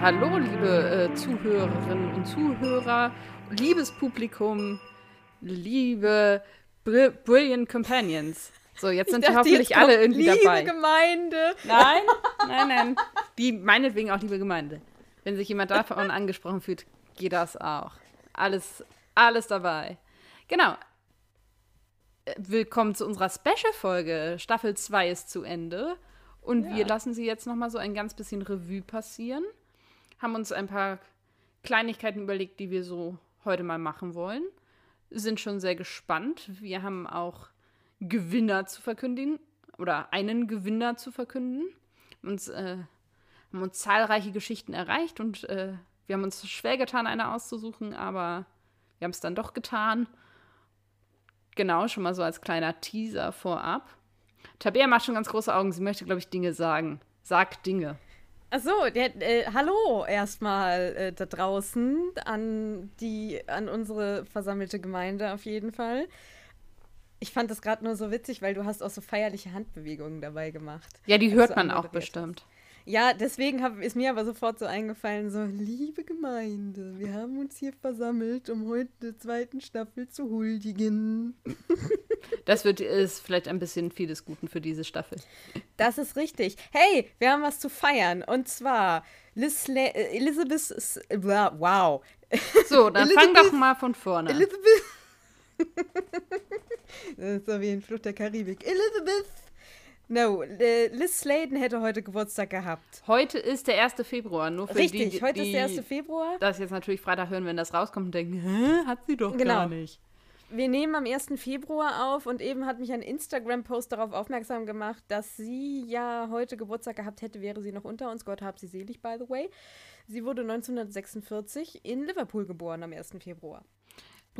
Hallo, liebe äh, Zuhörerinnen und Zuhörer, liebes Publikum, liebe Br Brilliant Companions. So, jetzt sind wir hoffentlich alle irgendwie liebe dabei. Liebe Gemeinde. Nein, nein, nein. Die, meinetwegen auch liebe Gemeinde. Wenn sich jemand davon angesprochen fühlt, geht das auch. Alles, alles dabei. Genau. Äh, Willkommen zu unserer Special-Folge. Staffel 2 ist zu Ende. Und Ja. wir lassen sie jetzt noch mal so ein ganz bisschen Revue passieren. Haben uns ein paar Kleinigkeiten überlegt, die wir so heute mal machen wollen. Sind schon sehr gespannt. Wir haben auch Gewinner zu verkündigen oder einen Gewinner zu verkünden. Uns, äh, haben uns zahlreiche Geschichten erreicht und äh, wir haben uns schwer getan, eine auszusuchen, aber wir haben es dann doch getan. Genau, schon mal so als kleiner Teaser vorab. Tabea macht schon ganz große Augen. Sie möchte, glaube ich, Dinge sagen. Sagt Dinge. Achso, der, äh, hallo erstmal äh, da draußen an die, an unsere versammelte Gemeinde auf jeden Fall. Ich fand das gerade nur so witzig, weil du hast auch so feierliche Handbewegungen dabei gemacht. Ja, die als hört man auch anmoderiert hast. Ja, deswegen hab, ist mir aber sofort so eingefallen, so, liebe Gemeinde, wir haben uns hier versammelt, um heute der zweiten Staffel zu huldigen. Das wird, ist vielleicht ein bisschen viel des Guten für diese Staffel. Das ist richtig. Hey, wir haben was zu feiern. Und zwar Liz Le äh, Elizabeth. S wow. So, dann fang Elizabeth- doch mal von vorne an. Elizabeth. das ist so wie in Flucht der Karibik. Elizabeth. No, Liz Sladen hätte heute Geburtstag gehabt. Heute ist der 1. Februar. Nur für Richtig, die, heute die ist der 1. Februar. das jetzt natürlich Freitag hören, wenn das rauskommt und denken, hä, hat sie doch Genau. gar nicht. Wir nehmen am 1. Februar auf und eben hat mich ein Instagram-Post darauf aufmerksam gemacht, dass sie ja heute Geburtstag gehabt hätte, wäre sie noch unter uns. Gott hab sie selig, by the way. Sie wurde 1946 in Liverpool geboren am 1. Februar.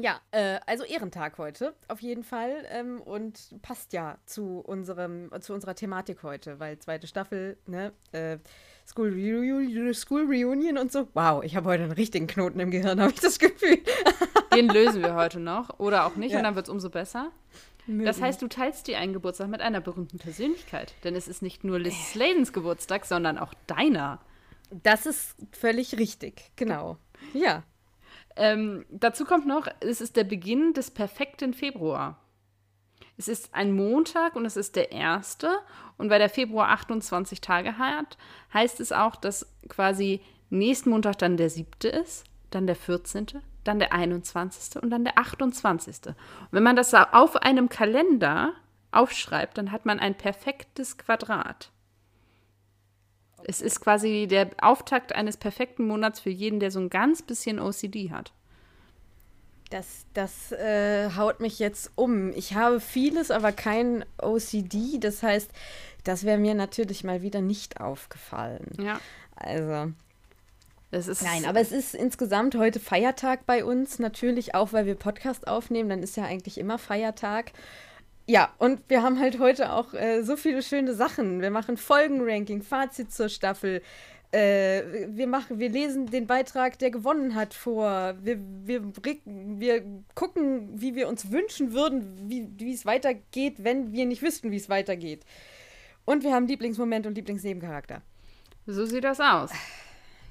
Ja, äh, also Ehrentag heute, auf jeden Fall. Ähm, und passt ja zu, unserem, zu unserer Thematik heute, weil zweite Staffel, ne, äh, School, Reunion, School Reunion und so. Wow, ich habe heute einen richtigen Knoten im Gehirn, habe ich das Gefühl. Den lösen wir heute noch oder auch nicht Ja. und dann wird es umso besser. Das heißt, du teilst dir einen Geburtstag mit einer berühmten Persönlichkeit. Denn es ist nicht nur Liz Sladens Geburtstag, sondern auch deiner. Das ist völlig richtig, genau. Ja. Ähm, dazu kommt noch, es ist der Beginn des perfekten Februar. Es ist ein Montag und es ist der erste. Und weil der Februar 28 Tage hat, heißt es auch, dass quasi nächsten Montag dann der siebte ist, dann der 14., dann der 21. und dann der 28. Und wenn man das auf einem Kalender aufschreibt, dann hat man ein perfektes Quadrat. Es ist quasi der Auftakt eines perfekten Monats für jeden, der so ein ganz bisschen OCD hat. Das, das äh, haut mich jetzt um. Ich habe vieles, aber kein OCD. Das heißt, das wäre mir natürlich mal wieder nicht aufgefallen. Ja, Also. es ist. Nein, aber es ist insgesamt heute Feiertag bei uns. Natürlich auch, weil wir Podcast aufnehmen. Dann ist ja eigentlich immer Feiertag. Ja, und wir haben halt heute auch äh, so viele schöne Sachen. Wir machen Folgenranking, Fazit zur Staffel. Äh, wir, machen, wir lesen den Beitrag, der gewonnen hat, vor. Wir, wir, wir gucken, wie wir uns wünschen würden, wie es weitergeht, wenn wir nicht wüssten, wie es weitergeht. Und wir haben Lieblingsmoment und Lieblingsnebencharakter. So sieht das aus.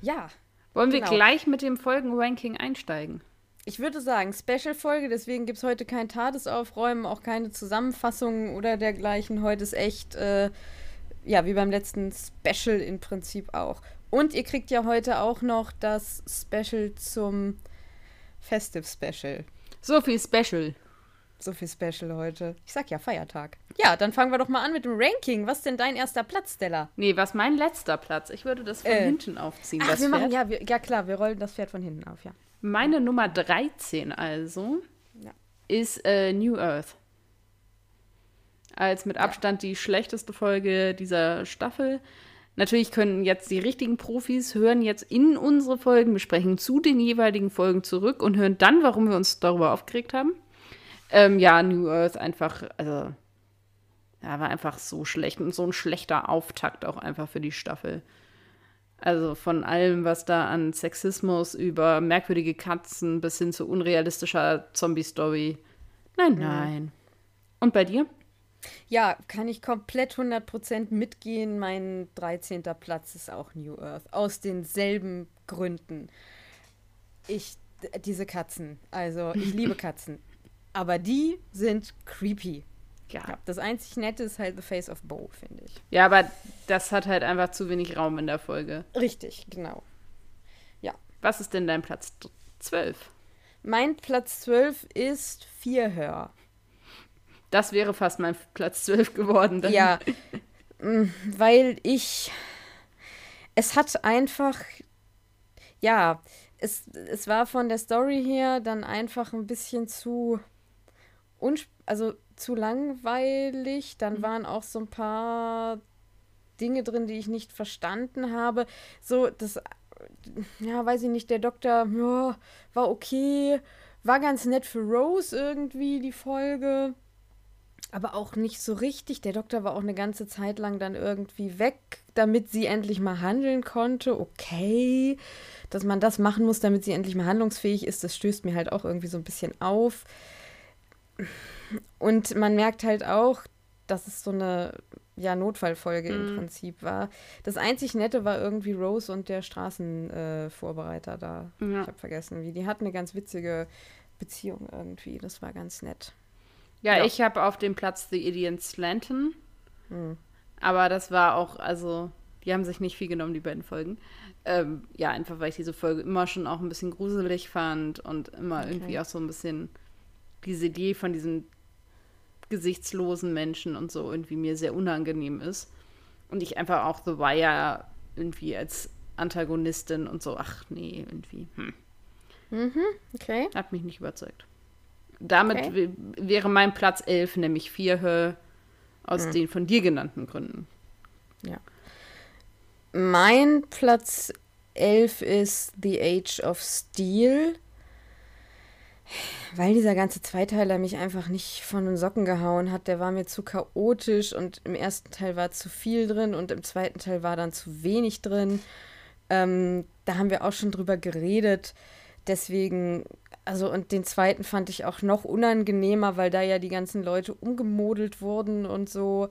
Ja, Wollen wir Genau. gleich mit dem Folgenranking einsteigen? Ich würde sagen, Special-Folge, deswegen gibt es heute kein Tadesaufräumen, auch keine Zusammenfassung oder dergleichen. Heute ist echt, äh, ja, wie beim letzten Special im Prinzip auch. Und ihr kriegt ja heute auch noch das Special zum Festive Special. So viel Special. So viel Special heute. Ich sag ja Feiertag. Ja, dann fangen wir doch mal an mit dem Ranking. Was ist denn dein erster Platz, Stella? Nee, was mein letzter Platz? Ich würde das von Äh. hinten aufziehen. Ach, wir machen, Pferd. ja, wir, ja klar, wir rollen das Pferd von hinten auf, ja. Meine Nummer 13 also Ja. ist äh, New Earth. Als mit Abstand die schlechteste Folge dieser Staffel. Natürlich können jetzt die richtigen Profis hören jetzt in unsere Folgen, besprechen zu den jeweiligen Folgen zurück und hören dann, warum wir uns darüber aufgeregt haben. Ähm, ja, New Earth einfach, also, ja, war einfach so schlecht und so ein schlechter Auftakt auch einfach für die Staffel. Also von allem, was da an Sexismus über merkwürdige Katzen bis hin zu unrealistischer Zombie-Story. Nein, nein. Und bei dir? Ja, kann ich komplett 100% mitgehen. Mein 13. Platz ist auch New Earth. Aus denselben Gründen. Ich, diese Katzen, also ich liebe Katzen. Aber die sind creepy. Ja. ja. Das einzig Nette ist halt The Face of Bo, finde ich. Ja, aber das hat halt einfach zu wenig Raum in der Folge. Richtig, genau. Ja. Was ist denn dein Platz 12? Mein Platz 12 ist Vierhör. Das wäre fast mein Platz 12 geworden. Dann. Ja, mm, weil ich. Es hat einfach. Ja, es, es war von der Story her dann einfach ein bisschen zu. Also zu langweilig. Dann mhm. waren auch so ein paar Dinge drin, die ich nicht verstanden habe. So, das. Ja, weiß ich nicht, der Doktor ja, war okay. War ganz nett für Rose irgendwie, die Folge aber auch nicht so richtig. Der Doktor war auch eine ganze Zeit lang dann irgendwie weg, damit sie endlich mal handeln konnte. Okay, dass man das machen muss, damit sie endlich mal handlungsfähig ist, das stößt mir halt auch irgendwie so ein bisschen auf. Und man merkt halt auch, dass es so eine ja, Notfallfolge mhm. im Prinzip war. Das einzig Nette war irgendwie Rose und der Straßenvorbereiter äh, da. Ja. Ich habe vergessen, wie. Die hatten eine ganz witzige Beziehung irgendwie. Das war ganz nett. Ja, ja. ich habe auf dem Platz The Idiot Slanton. Hm. Aber das war auch, also, die haben sich nicht viel genommen, die beiden Folgen. Ähm, ja, einfach weil ich diese Folge immer schon auch ein bisschen gruselig fand und immer okay. irgendwie auch so ein bisschen diese Idee von diesen gesichtslosen Menschen und so irgendwie mir sehr unangenehm ist. Und ich einfach auch The Wire irgendwie als Antagonistin und so, ach nee, irgendwie. Hm. Mhm, okay. Hat mich nicht überzeugt. Damit okay. wäre mein Platz 11, nämlich vier Höhe aus hm. den von dir genannten Gründen. Ja. Mein Platz 11 ist The Age of Steel. Weil dieser ganze Zweiteiler mich einfach nicht von den Socken gehauen hat. Der war mir zu chaotisch und im ersten Teil war zu viel drin und im zweiten Teil war dann zu wenig drin. Ähm, da haben wir auch schon drüber geredet. Deswegen also und den zweiten fand ich auch noch unangenehmer, weil da ja die ganzen Leute umgemodelt wurden und so.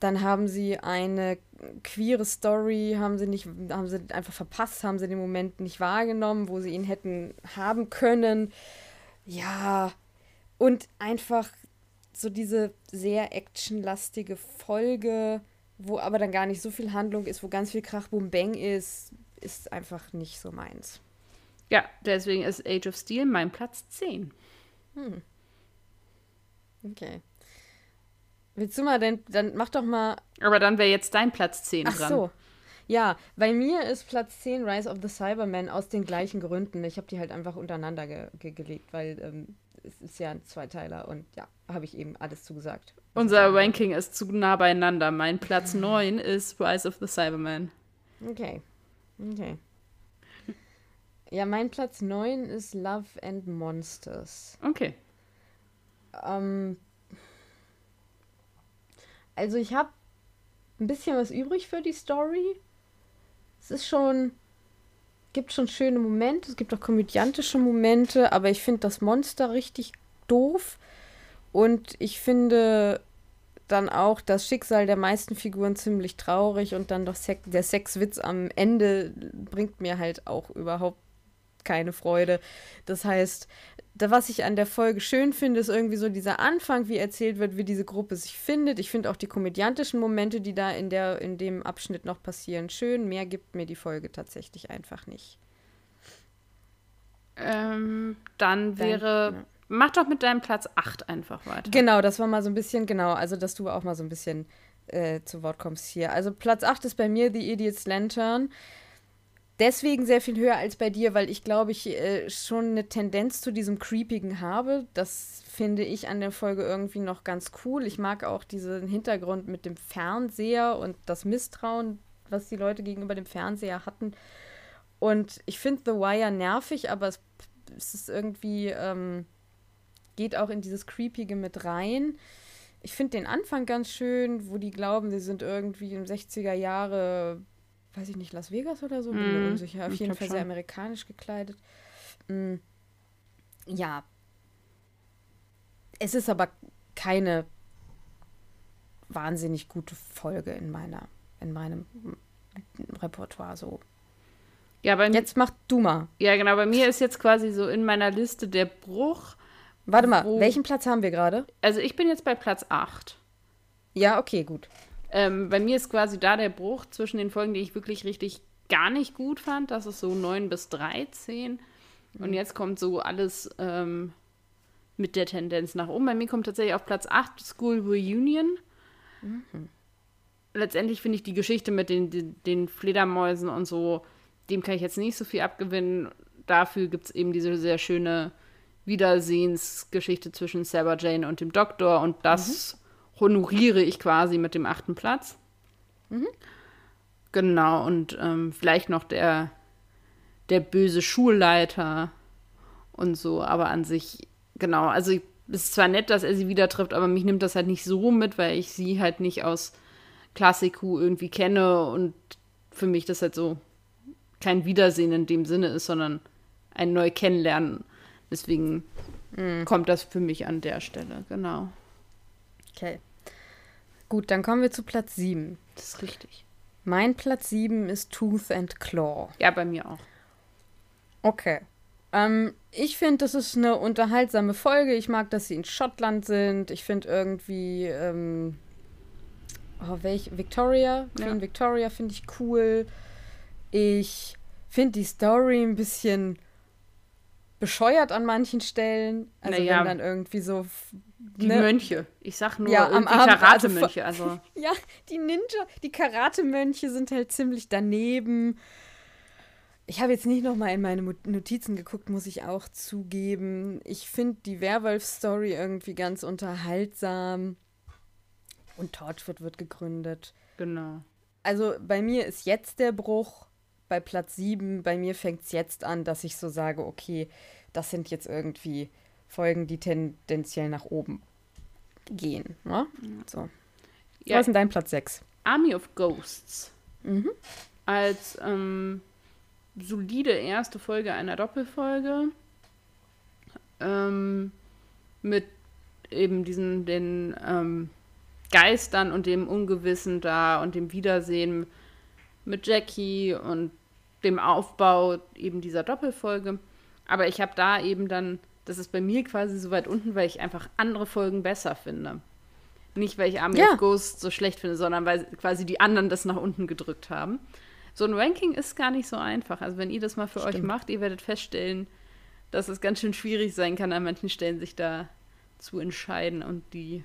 Dann haben sie eine queere Story, haben sie nicht, haben sie einfach verpasst, haben sie den Moment nicht wahrgenommen, wo sie ihn hätten haben können. Ja, und einfach so diese sehr actionlastige Folge, wo aber dann gar nicht so viel Handlung ist, wo ganz viel Krach, Boom, Bang ist, ist einfach nicht so meins. Ja, deswegen ist Age of Steel mein Platz 10. Hm. Okay. Willst du mal denn, dann mach doch mal. Aber dann wäre jetzt dein Platz 10 Ach dran. so. Ja, bei mir ist Platz 10 Rise of the Cybermen aus den gleichen Gründen. Ich habe die halt einfach untereinander ge ge gelegt, weil ähm, es ist ja ein Zweiteiler und ja, habe ich eben alles zugesagt. Unser Ranking ist zu nah beieinander. Mein Platz 9 ist Rise of the Cybermen. Okay. Okay. Ja, mein Platz 9 ist Love and Monsters. Okay. Ähm, also ich habe ein bisschen was übrig für die Story. Es ist schon, gibt schon schöne Momente, es gibt auch komödiantische Momente, aber ich finde das Monster richtig doof. Und ich finde dann auch das Schicksal der meisten Figuren ziemlich traurig und dann doch Sex, der Sexwitz am Ende bringt mir halt auch überhaupt keine Freude. Das heißt, da, was ich an der Folge schön finde, ist irgendwie so dieser Anfang, wie erzählt wird, wie diese Gruppe sich findet. Ich finde auch die komödiantischen Momente, die da in, der, in dem Abschnitt noch passieren, schön. Mehr gibt mir die Folge tatsächlich einfach nicht. Ähm, dann wäre. Dann, ja. Mach doch mit deinem Platz 8 einfach weiter. Genau, das war mal so ein bisschen, genau, also dass du auch mal so ein bisschen äh, zu Wort kommst hier. Also Platz 8 ist bei mir The Idiot's Lantern deswegen sehr viel höher als bei dir, weil ich glaube, ich äh, schon eine Tendenz zu diesem Creepigen habe. Das finde ich an der Folge irgendwie noch ganz cool. Ich mag auch diesen Hintergrund mit dem Fernseher und das Misstrauen, was die Leute gegenüber dem Fernseher hatten. Und ich finde The Wire nervig, aber es, es ist irgendwie, ähm, geht auch in dieses Creepige mit rein. Ich finde den Anfang ganz schön, wo die glauben, sie sind irgendwie im 60er Jahre weiß ich nicht, Las Vegas oder so, bin mir mhm. unsicher. Auf jeden Fall sehr amerikanisch gekleidet. Mm, ja. Es ist aber keine wahnsinnig gute Folge in meiner, in meinem Repertoire so. Ja, bei Jetzt mach du mal. Ja, genau. Bei mir ist jetzt quasi so in meiner Liste der Bruch. Warte mal, welchen Platz haben wir gerade? Also ich bin jetzt bei Platz 8. Ja, okay, gut. Ähm, bei mir ist quasi da der Bruch zwischen den Folgen, die ich wirklich richtig gar nicht gut fand. Das ist so 9 bis 13. Und jetzt kommt so alles ähm, mit der Tendenz nach oben. Bei mir kommt tatsächlich auf Platz 8 School Reunion. Letztendlich finde ich die Geschichte mit den, den, den Fledermäusen und so, dem kann ich jetzt nicht so viel abgewinnen. Dafür gibt es eben diese sehr schöne Wiedersehensgeschichte zwischen Sarah Jane und dem Doktor und das honoriere ich quasi mit dem achten Platz. Genau, und ähm, vielleicht noch der, der böse Schulleiter und so, aber an sich, genau, also ich- es ist zwar nett, dass er sie wieder trifft, aber mich nimmt das halt nicht so mit, weil ich sie halt nicht aus Klassiku irgendwie kenne und für mich das halt so kein Wiedersehen in dem Sinne ist, sondern ein neu kennenlernen. Deswegen kommt das für mich an der Stelle, genau. Okay. Gut, dann kommen wir zu Platz 7. Das ist richtig. Mein Platz 7 ist Tooth and Claw. Ja, bei mir auch. Okay. Ähm, ich finde, das ist eine unterhaltsame Folge. Ich mag, dass sie in Schottland sind. Ich finde irgendwie, ähm, oh, welch, Victoria, Queen Ja. Victoria finde ich cool. Ich finde die Story ein bisschen bescheuert an manchen Stellen. Also Naja. wenn dann irgendwie so, Die ne, Mönche. Ich sag nur Ja, am irgendwie Abend, also Karate-Mönche. Also, Ja, die Ninja, die Karate-Mönche sind halt ziemlich daneben. Ich habe jetzt nicht noch mal in meine Notizen geguckt, muss ich auch zugeben. Ich finde die Werwolf-Story irgendwie ganz unterhaltsam. Und Torchwood wird gegründet. genau. Also bei mir ist jetzt der Bruch bei Platz 7. Bei mir fängt es jetzt an, dass ich so sage, okay, das sind jetzt irgendwie Folgen, die tendenziell nach oben gehen. Ne? So. Ja, Was ist denn dein Platz 6? Army of Ghosts. Mhm. Als ähm, solide erste Folge einer Doppelfolge. Ähm, mit eben diesen, den ähm, Geistern und dem Ungewissen da und dem Wiedersehen mit Jackie und dem Aufbau eben dieser Doppelfolge. Aber ich habe da eben dann, das ist bei mir quasi so weit unten, weil ich einfach andere Folgen besser finde. Nicht, weil ich Army Ja. of Ghosts so schlecht finde, sondern weil quasi die anderen das nach unten gedrückt haben. So ein Ranking ist gar nicht so einfach. Also wenn ihr das mal für euch Stimmt. macht, ihr werdet feststellen, dass es ganz schön schwierig sein kann, an manchen Stellen sich da zu entscheiden und die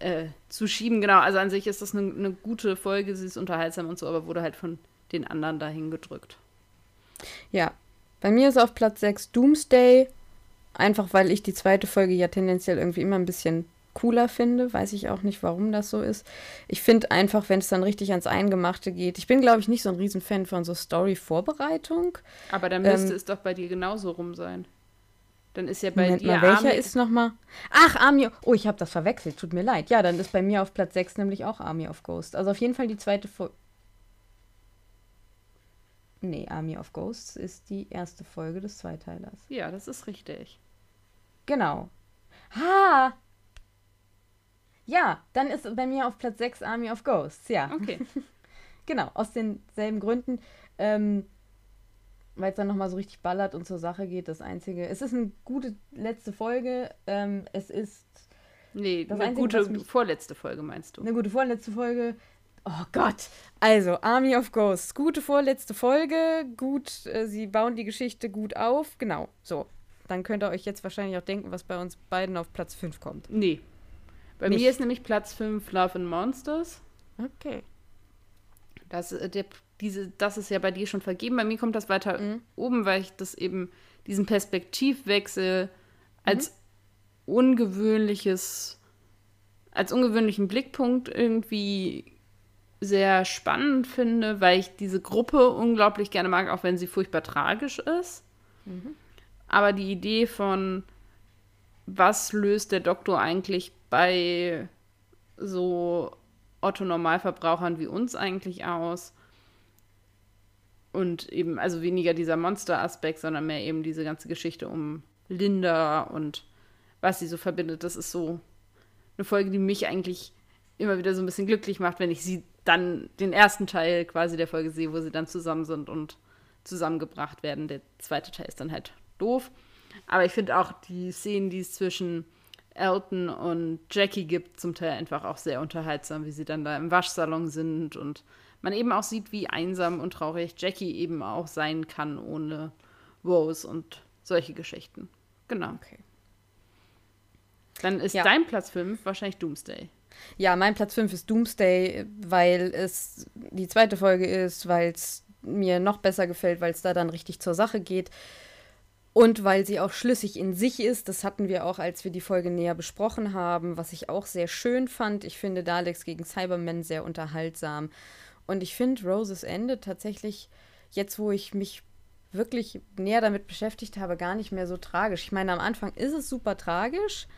äh, zu schieben. Genau, also an sich ist das eine, eine gute Folge, sie ist unterhaltsam und so, aber wurde halt von den anderen dahin gedrückt. Ja, bei mir ist auf Platz 6 Doomsday. Einfach weil ich die zweite Folge ja tendenziell irgendwie immer ein bisschen cooler finde. Weiß ich auch nicht, warum das so ist. Ich finde einfach, wenn es dann richtig ans Eingemachte geht. Ich bin, glaube ich, nicht so ein Riesenfan von so Story-Vorbereitung. Aber dann müsste Ähm, es doch bei dir genauso rum sein. Dann ist ja bei Moment dir mal, welcher Army- ist nochmal? Ach, Army. Oh, ich habe das verwechselt. Tut mir leid. Ja, dann ist bei mir auf Platz 6 nämlich auch Army of Ghosts. Also auf jeden Fall die zweite Folge. Nee, Army of Ghosts ist die erste Folge des Zweiteilers. Ja, das ist richtig. Genau. Ha! Ja, dann ist bei mir auf Platz 6 Army of Ghosts. Ja, Okay. genau. Aus denselben Gründen. Ähm, weil es dann nochmal so richtig ballert und zur Sache geht. Das Einzige. Es ist eine gute letzte Folge. Ähm, es ist Nee, Das eine Einzige, gute mich- vorletzte Folge meinst du. eine gute vorletzte Folge. Oh Gott. Also, Army of Ghosts. Gute vorletzte Folge. Gut, äh, sie bauen die Geschichte gut auf. Genau. So. Dann könnt ihr euch jetzt wahrscheinlich auch denken, was bei uns beiden auf Platz 5 kommt. Nee. Bei Nicht. mir ist nämlich Platz 5 Love and Monsters. Okay. Das, äh, der, diese, das ist ja bei dir schon vergeben. Bei mir kommt das weiter Mhm. oben, weil ich das eben, diesen Perspektivwechsel als ungewöhnliches, als ungewöhnlichen Blickpunkt irgendwie sehr spannend finde, weil ich diese Gruppe unglaublich gerne mag, auch wenn sie furchtbar tragisch ist. Aber die Idee von, was löst der Doktor eigentlich bei so Otto-Normalverbrauchern wie uns eigentlich aus? Und eben, also weniger dieser Monster-Aspekt, sondern mehr eben diese ganze Geschichte um Linda und was sie so verbindet. Das ist so eine Folge, die mich eigentlich immer wieder so ein bisschen glücklich macht, wenn ich sie dann den ersten Teil quasi der Folge sehe, wo sie dann zusammen sind und zusammengebracht werden. Der zweite Teil ist dann halt doof. Aber ich finde auch die Szenen, die es zwischen Elton und Jackie gibt, zum Teil einfach auch sehr unterhaltsam, wie sie dann da im Waschsalon sind und man eben auch sieht, wie einsam und traurig Jackie eben auch sein kann ohne Rose und solche Geschichten. Genau. Okay. Dann ist ja. dein Platz 5 wahrscheinlich Doomsday. Ja, mein Platz 5 ist Doomsday, weil es die zweite Folge ist, weil es mir noch besser gefällt, weil es da dann richtig zur Sache geht. Und weil sie auch schlüssig in sich ist, das hatten wir auch, als wir die Folge näher besprochen haben, was ich auch sehr schön fand. Ich finde Daleks gegen Cybermen sehr unterhaltsam. Und ich finde Roses Ende tatsächlich, jetzt wo ich mich wirklich näher damit beschäftigt habe, gar nicht mehr so tragisch. Ich meine, am Anfang ist es super tragisch,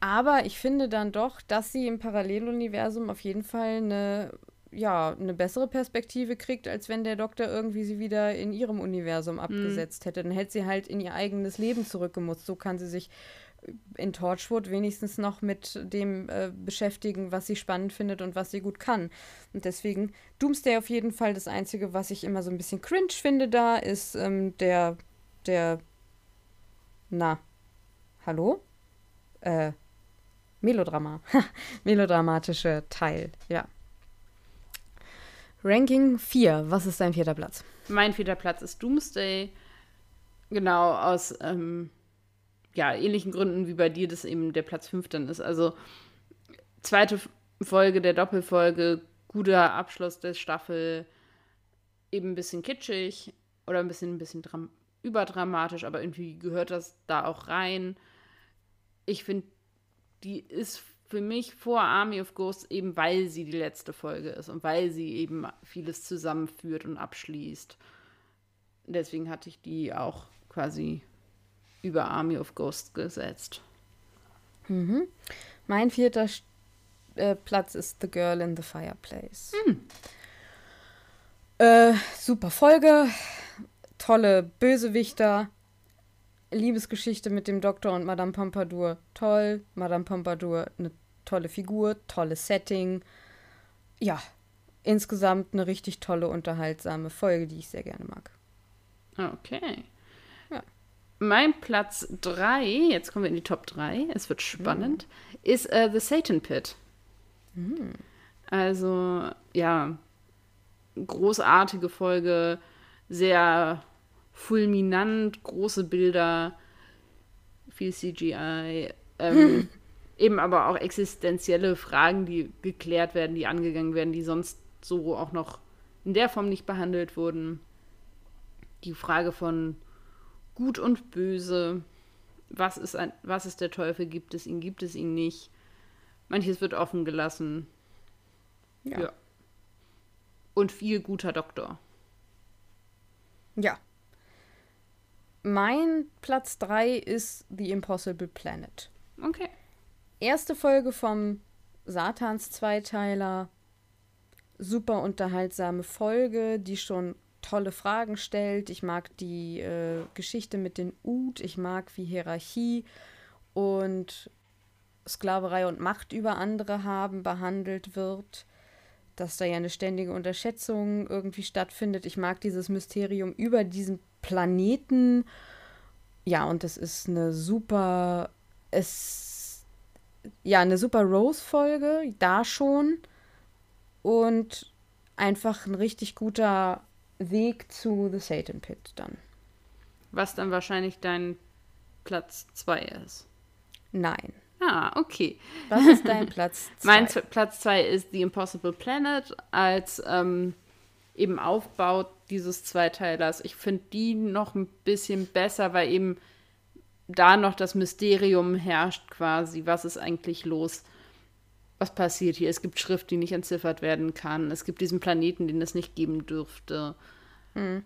aber ich finde dann doch, dass sie im Paralleluniversum auf jeden Fall eine ja, eine bessere Perspektive kriegt, als wenn der Doktor irgendwie sie wieder in ihrem Universum mhm. abgesetzt hätte. Dann hätte sie halt in ihr eigenes Leben zurückgemutzt. So kann sie sich in Torchwood wenigstens noch mit dem äh, beschäftigen, was sie spannend findet und was sie gut kann. Und deswegen Doomsday auf jeden Fall das Einzige, was ich immer so ein bisschen cringe finde da, ist ähm, der, der, na, hallo? Äh, Melodrama. Melodramatische Teil, ja. Ranking 4. Was ist dein vierter Platz? Mein vierter Platz ist Doomsday. Genau, aus ähm, ja, ähnlichen Gründen wie bei dir, dass eben der Platz 5 dann ist. Also zweite Folge der Doppelfolge, guter Abschluss der Staffel, eben ein bisschen kitschig oder ein bisschen, ein bisschen überdramatisch, aber irgendwie gehört das da auch rein. Ich finde, die ist für mich vor Army of Ghosts eben, weil sie die letzte Folge ist und weil sie eben vieles zusammenführt und abschließt. Deswegen hatte ich die auch quasi über Army of Ghosts gesetzt. Mhm. Mein vierter äh, Platz ist The Girl in the Fireplace. Mhm. Äh, super Folge, tolle Bösewichter, Liebesgeschichte mit dem Doktor und Madame Pompadour, toll. Madame Pompadour, eine tolle Figur, tolles Setting. Ja, insgesamt eine richtig tolle, unterhaltsame Folge, die ich sehr gerne mag. Okay. Mein Platz 3, jetzt kommen wir in die Top 3, es wird spannend, mhm. ist uh, The Satan Pit. Mhm. Also, ja, großartige Folge, sehr fulminant, große Bilder, viel CGI. Ähm, eben aber auch existenzielle Fragen, die geklärt werden, die angegangen werden, die sonst so auch noch in der Form nicht behandelt wurden. Die Frage von Gut und Böse. Was ist, ein, was ist der Teufel? Gibt es ihn? Gibt es ihn nicht? Manches wird offen gelassen. Ja. ja. Und viel guter Doktor. Ja. Mein Platz 3 ist The Impossible Planet. Okay erste Folge vom Satans Zweiteiler. Super unterhaltsame Folge, die schon tolle Fragen stellt. Ich mag die äh, Geschichte mit den Ut, ich mag wie Hierarchie und Sklaverei und Macht über andere haben behandelt wird. Dass da ja eine ständige Unterschätzung irgendwie stattfindet. Ich mag dieses Mysterium über diesen Planeten. Ja, und es ist eine super. Es ja, eine super Rose-Folge, da schon. Und einfach ein richtig guter Weg zu The Satan Pit dann. Was dann wahrscheinlich dein Platz 2 ist. Nein. Ah, okay. Was ist dein Platz 2? mein Z Platz 2 ist The Impossible Planet als ähm, eben Aufbau dieses Zweiteilers. Ich finde die noch ein bisschen besser, weil eben da noch das Mysterium herrscht quasi, was ist eigentlich los? Was passiert hier? Es gibt Schrift, die nicht entziffert werden kann. Es gibt diesen Planeten, den es nicht geben dürfte. Mhm.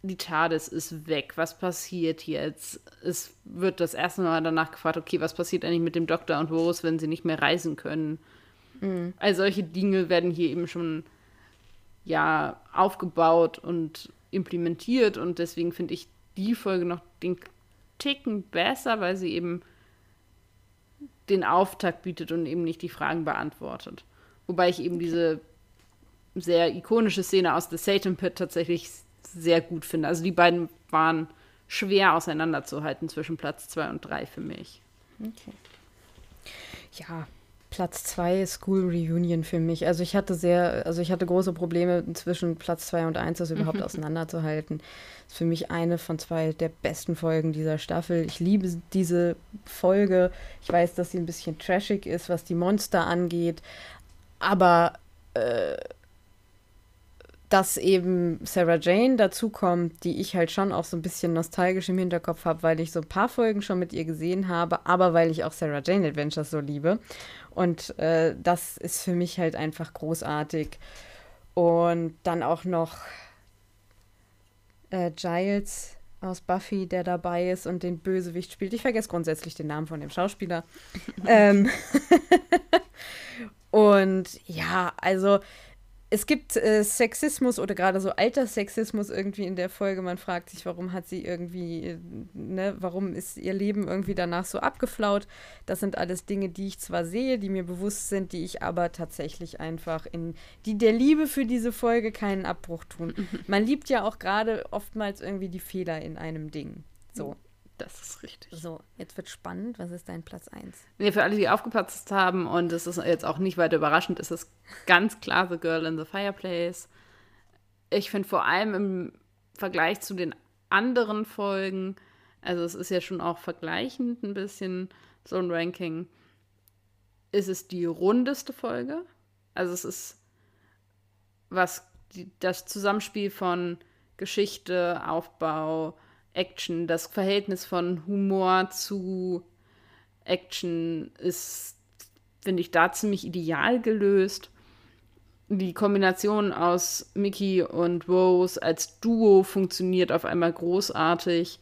Die TARDIS ist weg. Was passiert hier jetzt? Es wird das erste Mal danach gefragt, okay, was passiert eigentlich mit dem Doktor und Rose, wenn sie nicht mehr reisen können? Mhm. All solche Dinge werden hier eben schon ja aufgebaut und implementiert und deswegen finde ich die Folge noch den Ticken besser, weil sie eben den Auftakt bietet und eben nicht die Fragen beantwortet. Wobei ich eben diese sehr ikonische Szene aus The Satan Pit tatsächlich sehr gut finde. Also die beiden waren schwer auseinanderzuhalten zwischen Platz 2 und 3 für mich. Okay. Ja, Platz 2 ist School Reunion für mich. Also ich hatte sehr, also ich hatte große Probleme zwischen Platz 2 und 1 das überhaupt auseinanderzuhalten. Das ist für mich eine von zwei der besten Folgen dieser Staffel. Ich liebe diese Folge. Ich weiß, dass sie ein bisschen trashig ist, was die Monster angeht. Aber äh, dass eben Sarah Jane dazukommt, die ich halt schon auch so ein bisschen nostalgisch im Hinterkopf habe, weil ich so ein paar Folgen schon mit ihr gesehen habe, aber weil ich auch Sarah Jane Adventures so liebe. Und äh, das ist für mich halt einfach großartig. Und dann auch noch äh, Giles aus Buffy, der dabei ist und den Bösewicht spielt. Ich vergesse grundsätzlich den Namen von dem Schauspieler. ähm und ja, also es gibt äh, Sexismus oder gerade so Alterssexismus irgendwie in der Folge. Man fragt sich, warum hat sie irgendwie, äh, ne, warum ist ihr Leben irgendwie danach so abgeflaut? Das sind alles Dinge, die ich zwar sehe, die mir bewusst sind, die ich aber tatsächlich einfach in, die der Liebe für diese Folge keinen Abbruch tun. Man liebt ja auch gerade oftmals irgendwie die Fehler in einem Ding. So. Das ist richtig. So, jetzt wird spannend. Was ist dein Platz 1? Nee, für alle, die aufgepasst haben, und es ist jetzt auch nicht weiter überraschend, ist es ganz klar The Girl in the Fireplace. Ich finde vor allem im Vergleich zu den anderen Folgen, also es ist ja schon auch vergleichend ein bisschen so ein Ranking, ist es die rundeste Folge. Also es ist was die, das Zusammenspiel von Geschichte, Aufbau, Action. Das Verhältnis von Humor zu Action ist, finde ich, da ziemlich ideal gelöst. Die Kombination aus Mickey und Rose als Duo funktioniert auf einmal großartig.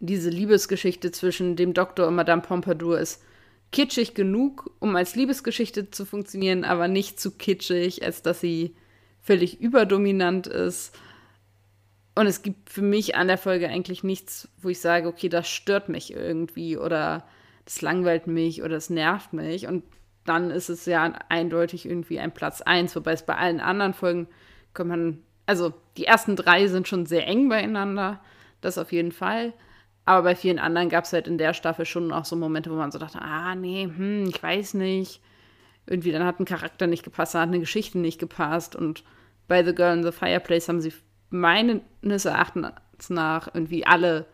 Diese Liebesgeschichte zwischen dem Doktor und Madame Pompadour ist kitschig genug, um als Liebesgeschichte zu funktionieren, aber nicht zu kitschig, als dass sie völlig überdominant ist. Und es gibt für mich an der Folge eigentlich nichts, wo ich sage, okay, das stört mich irgendwie oder das langweilt mich oder das nervt mich. Und dann ist es ja eindeutig irgendwie ein Platz 1, wobei es bei allen anderen Folgen kann man, also die ersten drei sind schon sehr eng beieinander, das auf jeden Fall. Aber bei vielen anderen gab es halt in der Staffel schon auch so Momente, wo man so dachte, ah, nee, hm, ich weiß nicht. Irgendwie dann hat ein Charakter nicht gepasst, dann hat eine Geschichte nicht gepasst. Und bei The Girl in the Fireplace haben sie meines Erachtens nach irgendwie alle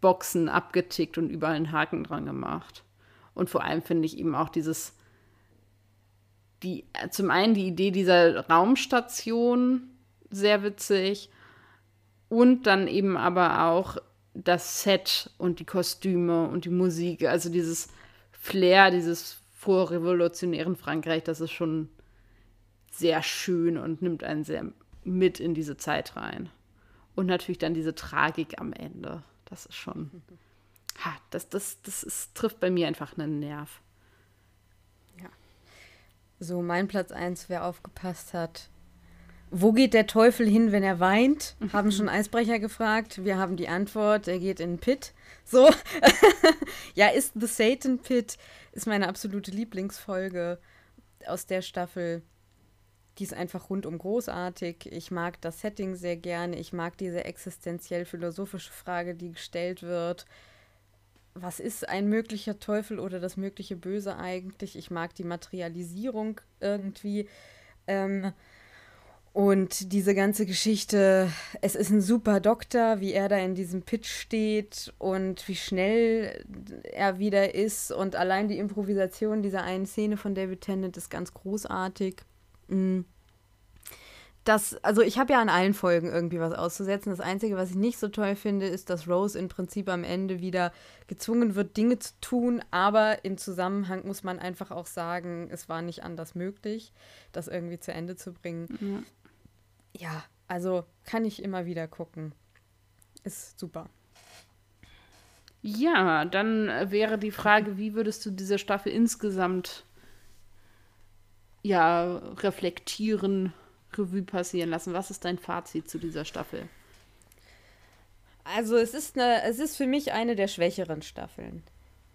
Boxen abgetickt und überall einen Haken dran gemacht. Und vor allem finde ich eben auch dieses, die, zum einen die Idee dieser Raumstation sehr witzig und dann eben aber auch das Set und die Kostüme und die Musik, also dieses Flair, dieses vorrevolutionären Frankreich, das ist schon sehr schön und nimmt einen sehr mit in diese Zeit rein. Und natürlich dann diese Tragik am Ende. Das ist schon. Ha, das, das, das ist, trifft bei mir einfach einen Nerv. Ja. So, mein Platz 1, wer aufgepasst hat. Wo geht der Teufel hin, wenn er weint? Haben schon Eisbrecher gefragt. Wir haben die Antwort, er geht in den Pit. So. ja, ist The Satan Pit, ist meine absolute Lieblingsfolge aus der Staffel die ist einfach rundum großartig. Ich mag das Setting sehr gerne. Ich mag diese existenziell-philosophische Frage, die gestellt wird. Was ist ein möglicher Teufel oder das mögliche Böse eigentlich? Ich mag die Materialisierung irgendwie. Ähm, und diese ganze Geschichte, es ist ein super Doktor, wie er da in diesem Pitch steht und wie schnell er wieder ist. Und allein die Improvisation dieser einen Szene von David Tennant ist ganz großartig. Mm. Das, also ich habe ja an allen Folgen irgendwie was auszusetzen. Das Einzige, was ich nicht so toll finde, ist, dass Rose im Prinzip am Ende wieder gezwungen wird, Dinge zu tun. Aber im Zusammenhang muss man einfach auch sagen, es war nicht anders möglich, das irgendwie zu Ende zu bringen. Ja, ja also kann ich immer wieder gucken. Ist super. Ja, dann wäre die Frage, wie würdest du diese Staffel insgesamt ja, reflektieren, Revue passieren lassen. Was ist dein Fazit zu dieser Staffel? Also es ist eine, es ist für mich eine der schwächeren Staffeln.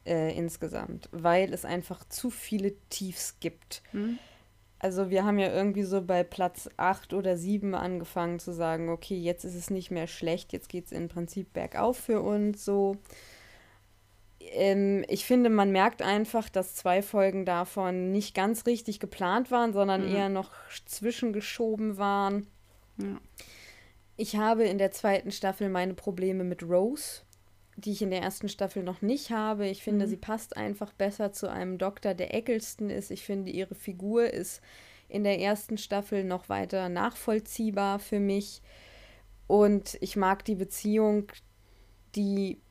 äh, insgesamt, weil es einfach zu viele Tiefs gibt. Mhm. Also wir haben ja irgendwie so bei Platz 8 oder 7 angefangen zu sagen, okay, jetzt ist es nicht mehr schlecht, jetzt geht es im Prinzip bergauf für uns so. Ähm, ich finde, man merkt einfach, dass zwei Folgen davon nicht ganz richtig geplant waren, sondern mhm. eher noch zwischengeschoben waren. Ja. Ich habe in der zweiten Staffel meine Probleme mit Rose die ich in der ersten Staffel noch nicht habe. Ich finde, mhm. sie passt einfach besser zu einem Doktor, der Eccleston ist. Ich finde, ihre Figur ist in der ersten Staffel noch weiter nachvollziehbar für mich. Und ich mag die Beziehung, die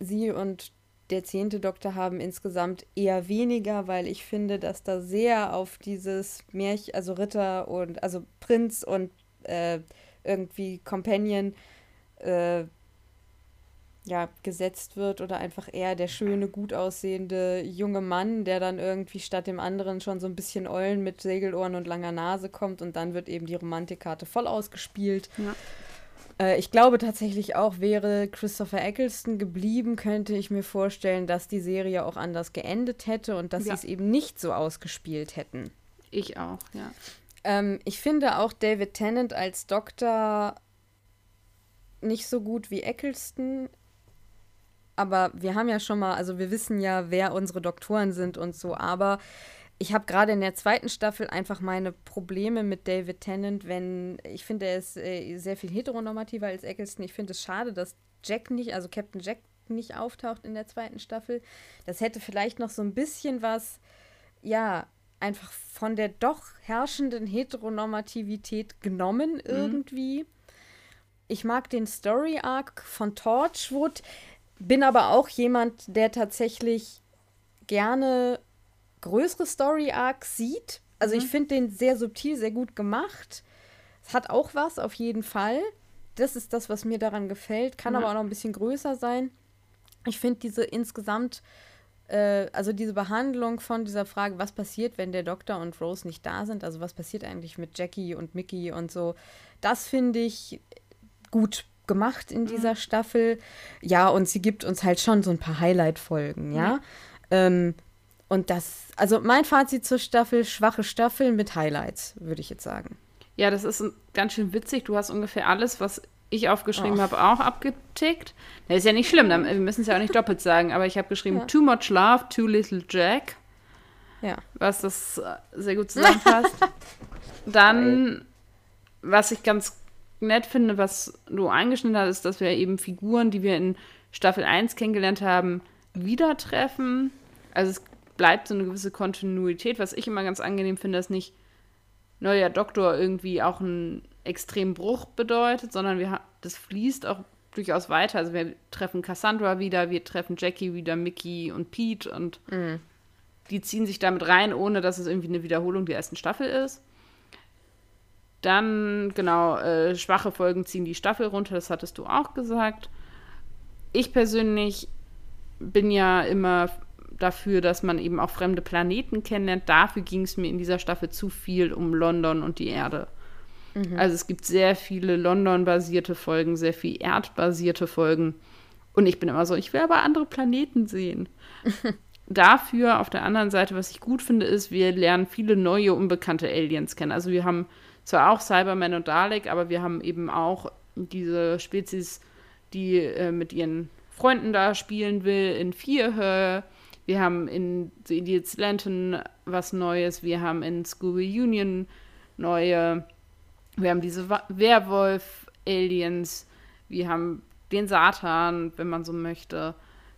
sie und der zehnte Doktor haben insgesamt eher weniger, weil ich finde, dass da sehr auf dieses Märchen, also Ritter und also Prinz und äh, irgendwie Companion äh, ja, gesetzt wird oder einfach eher der schöne, gut aussehende junge Mann, der dann irgendwie statt dem anderen schon so ein bisschen Eulen mit Segelohren und langer Nase kommt und dann wird eben die Romantikkarte voll ausgespielt. Ja. Äh, ich glaube tatsächlich auch, wäre Christopher Eccleston geblieben, könnte ich mir vorstellen, dass die Serie auch anders geendet hätte und dass ja. sie es eben nicht so ausgespielt hätten. Ich auch, ja. Ähm, ich finde auch David Tennant als Doktor nicht so gut wie Eccleston aber wir haben ja schon mal, also wir wissen ja, wer unsere Doktoren sind und so, aber ich habe gerade in der zweiten Staffel einfach meine Probleme mit David Tennant, wenn ich finde, er ist äh, sehr viel heteronormativer als Eccleston. Ich finde es schade, dass Jack nicht, also Captain Jack nicht auftaucht in der zweiten Staffel. Das hätte vielleicht noch so ein bisschen was, ja, einfach von der doch herrschenden Heteronormativität genommen mhm. irgendwie. Mhm. Ich mag den Story Arc von Torchwood bin aber auch jemand, der tatsächlich gerne größere Story Arcs sieht. Also mhm. ich finde den sehr subtil, sehr gut gemacht. Es hat auch was, auf jeden Fall. Das ist das, was mir daran gefällt. Kann mhm. aber auch noch ein bisschen größer sein. Ich finde diese insgesamt, äh, also diese Behandlung von dieser Frage, was passiert, wenn der Doktor und Rose nicht da sind, also was passiert eigentlich mit Jackie und Mickey und so, das finde ich gut gemacht in dieser mhm. Staffel. Ja, und sie gibt uns halt schon so ein paar Highlight-Folgen, ja. Mhm. Ähm, und das, also mein Fazit zur Staffel, schwache Staffel mit Highlights, würde ich jetzt sagen. Ja, das ist ganz schön witzig. Du hast ungefähr alles, was ich aufgeschrieben oh. habe, auch abgetickt. Das ist ja nicht schlimm, wir müssen es ja auch nicht doppelt sagen, aber ich habe geschrieben, ja. too much love, too little Jack. Ja. Was das äh, sehr gut zusammenfasst. Dann, was ich ganz nett finde, was du eingeschnitten hast, ist, dass wir eben Figuren, die wir in Staffel 1 kennengelernt haben, wieder treffen. Also es bleibt so eine gewisse Kontinuität, was ich immer ganz angenehm finde, dass nicht neuer Doktor irgendwie auch einen extremen Bruch bedeutet, sondern wir, das fließt auch durchaus weiter. Also wir treffen Cassandra wieder, wir treffen Jackie wieder, Mickey und Pete und mhm. die ziehen sich damit rein, ohne dass es irgendwie eine Wiederholung der ersten Staffel ist. Dann, genau, äh, schwache Folgen ziehen die Staffel runter, das hattest du auch gesagt. Ich persönlich bin ja immer dafür, dass man eben auch fremde Planeten kennenlernt. Dafür ging es mir in dieser Staffel zu viel um London und die Erde. Mhm. Also es gibt sehr viele London-basierte Folgen, sehr viel erdbasierte Folgen. Und ich bin immer so, ich will aber andere Planeten sehen. Dafür auf der anderen Seite, was ich gut finde, ist, wir lernen viele neue, unbekannte Aliens kennen. Also wir haben zwar auch Cyberman und Dalek, aber wir haben eben auch diese Spezies, die äh, mit ihren Freunden da spielen will, in Vierhöhe. Wir haben in The Idiot's Lantern was Neues. Wir haben in School Union neue. Wir haben diese Werwolf-Aliens. Wir haben den Satan, wenn man so möchte.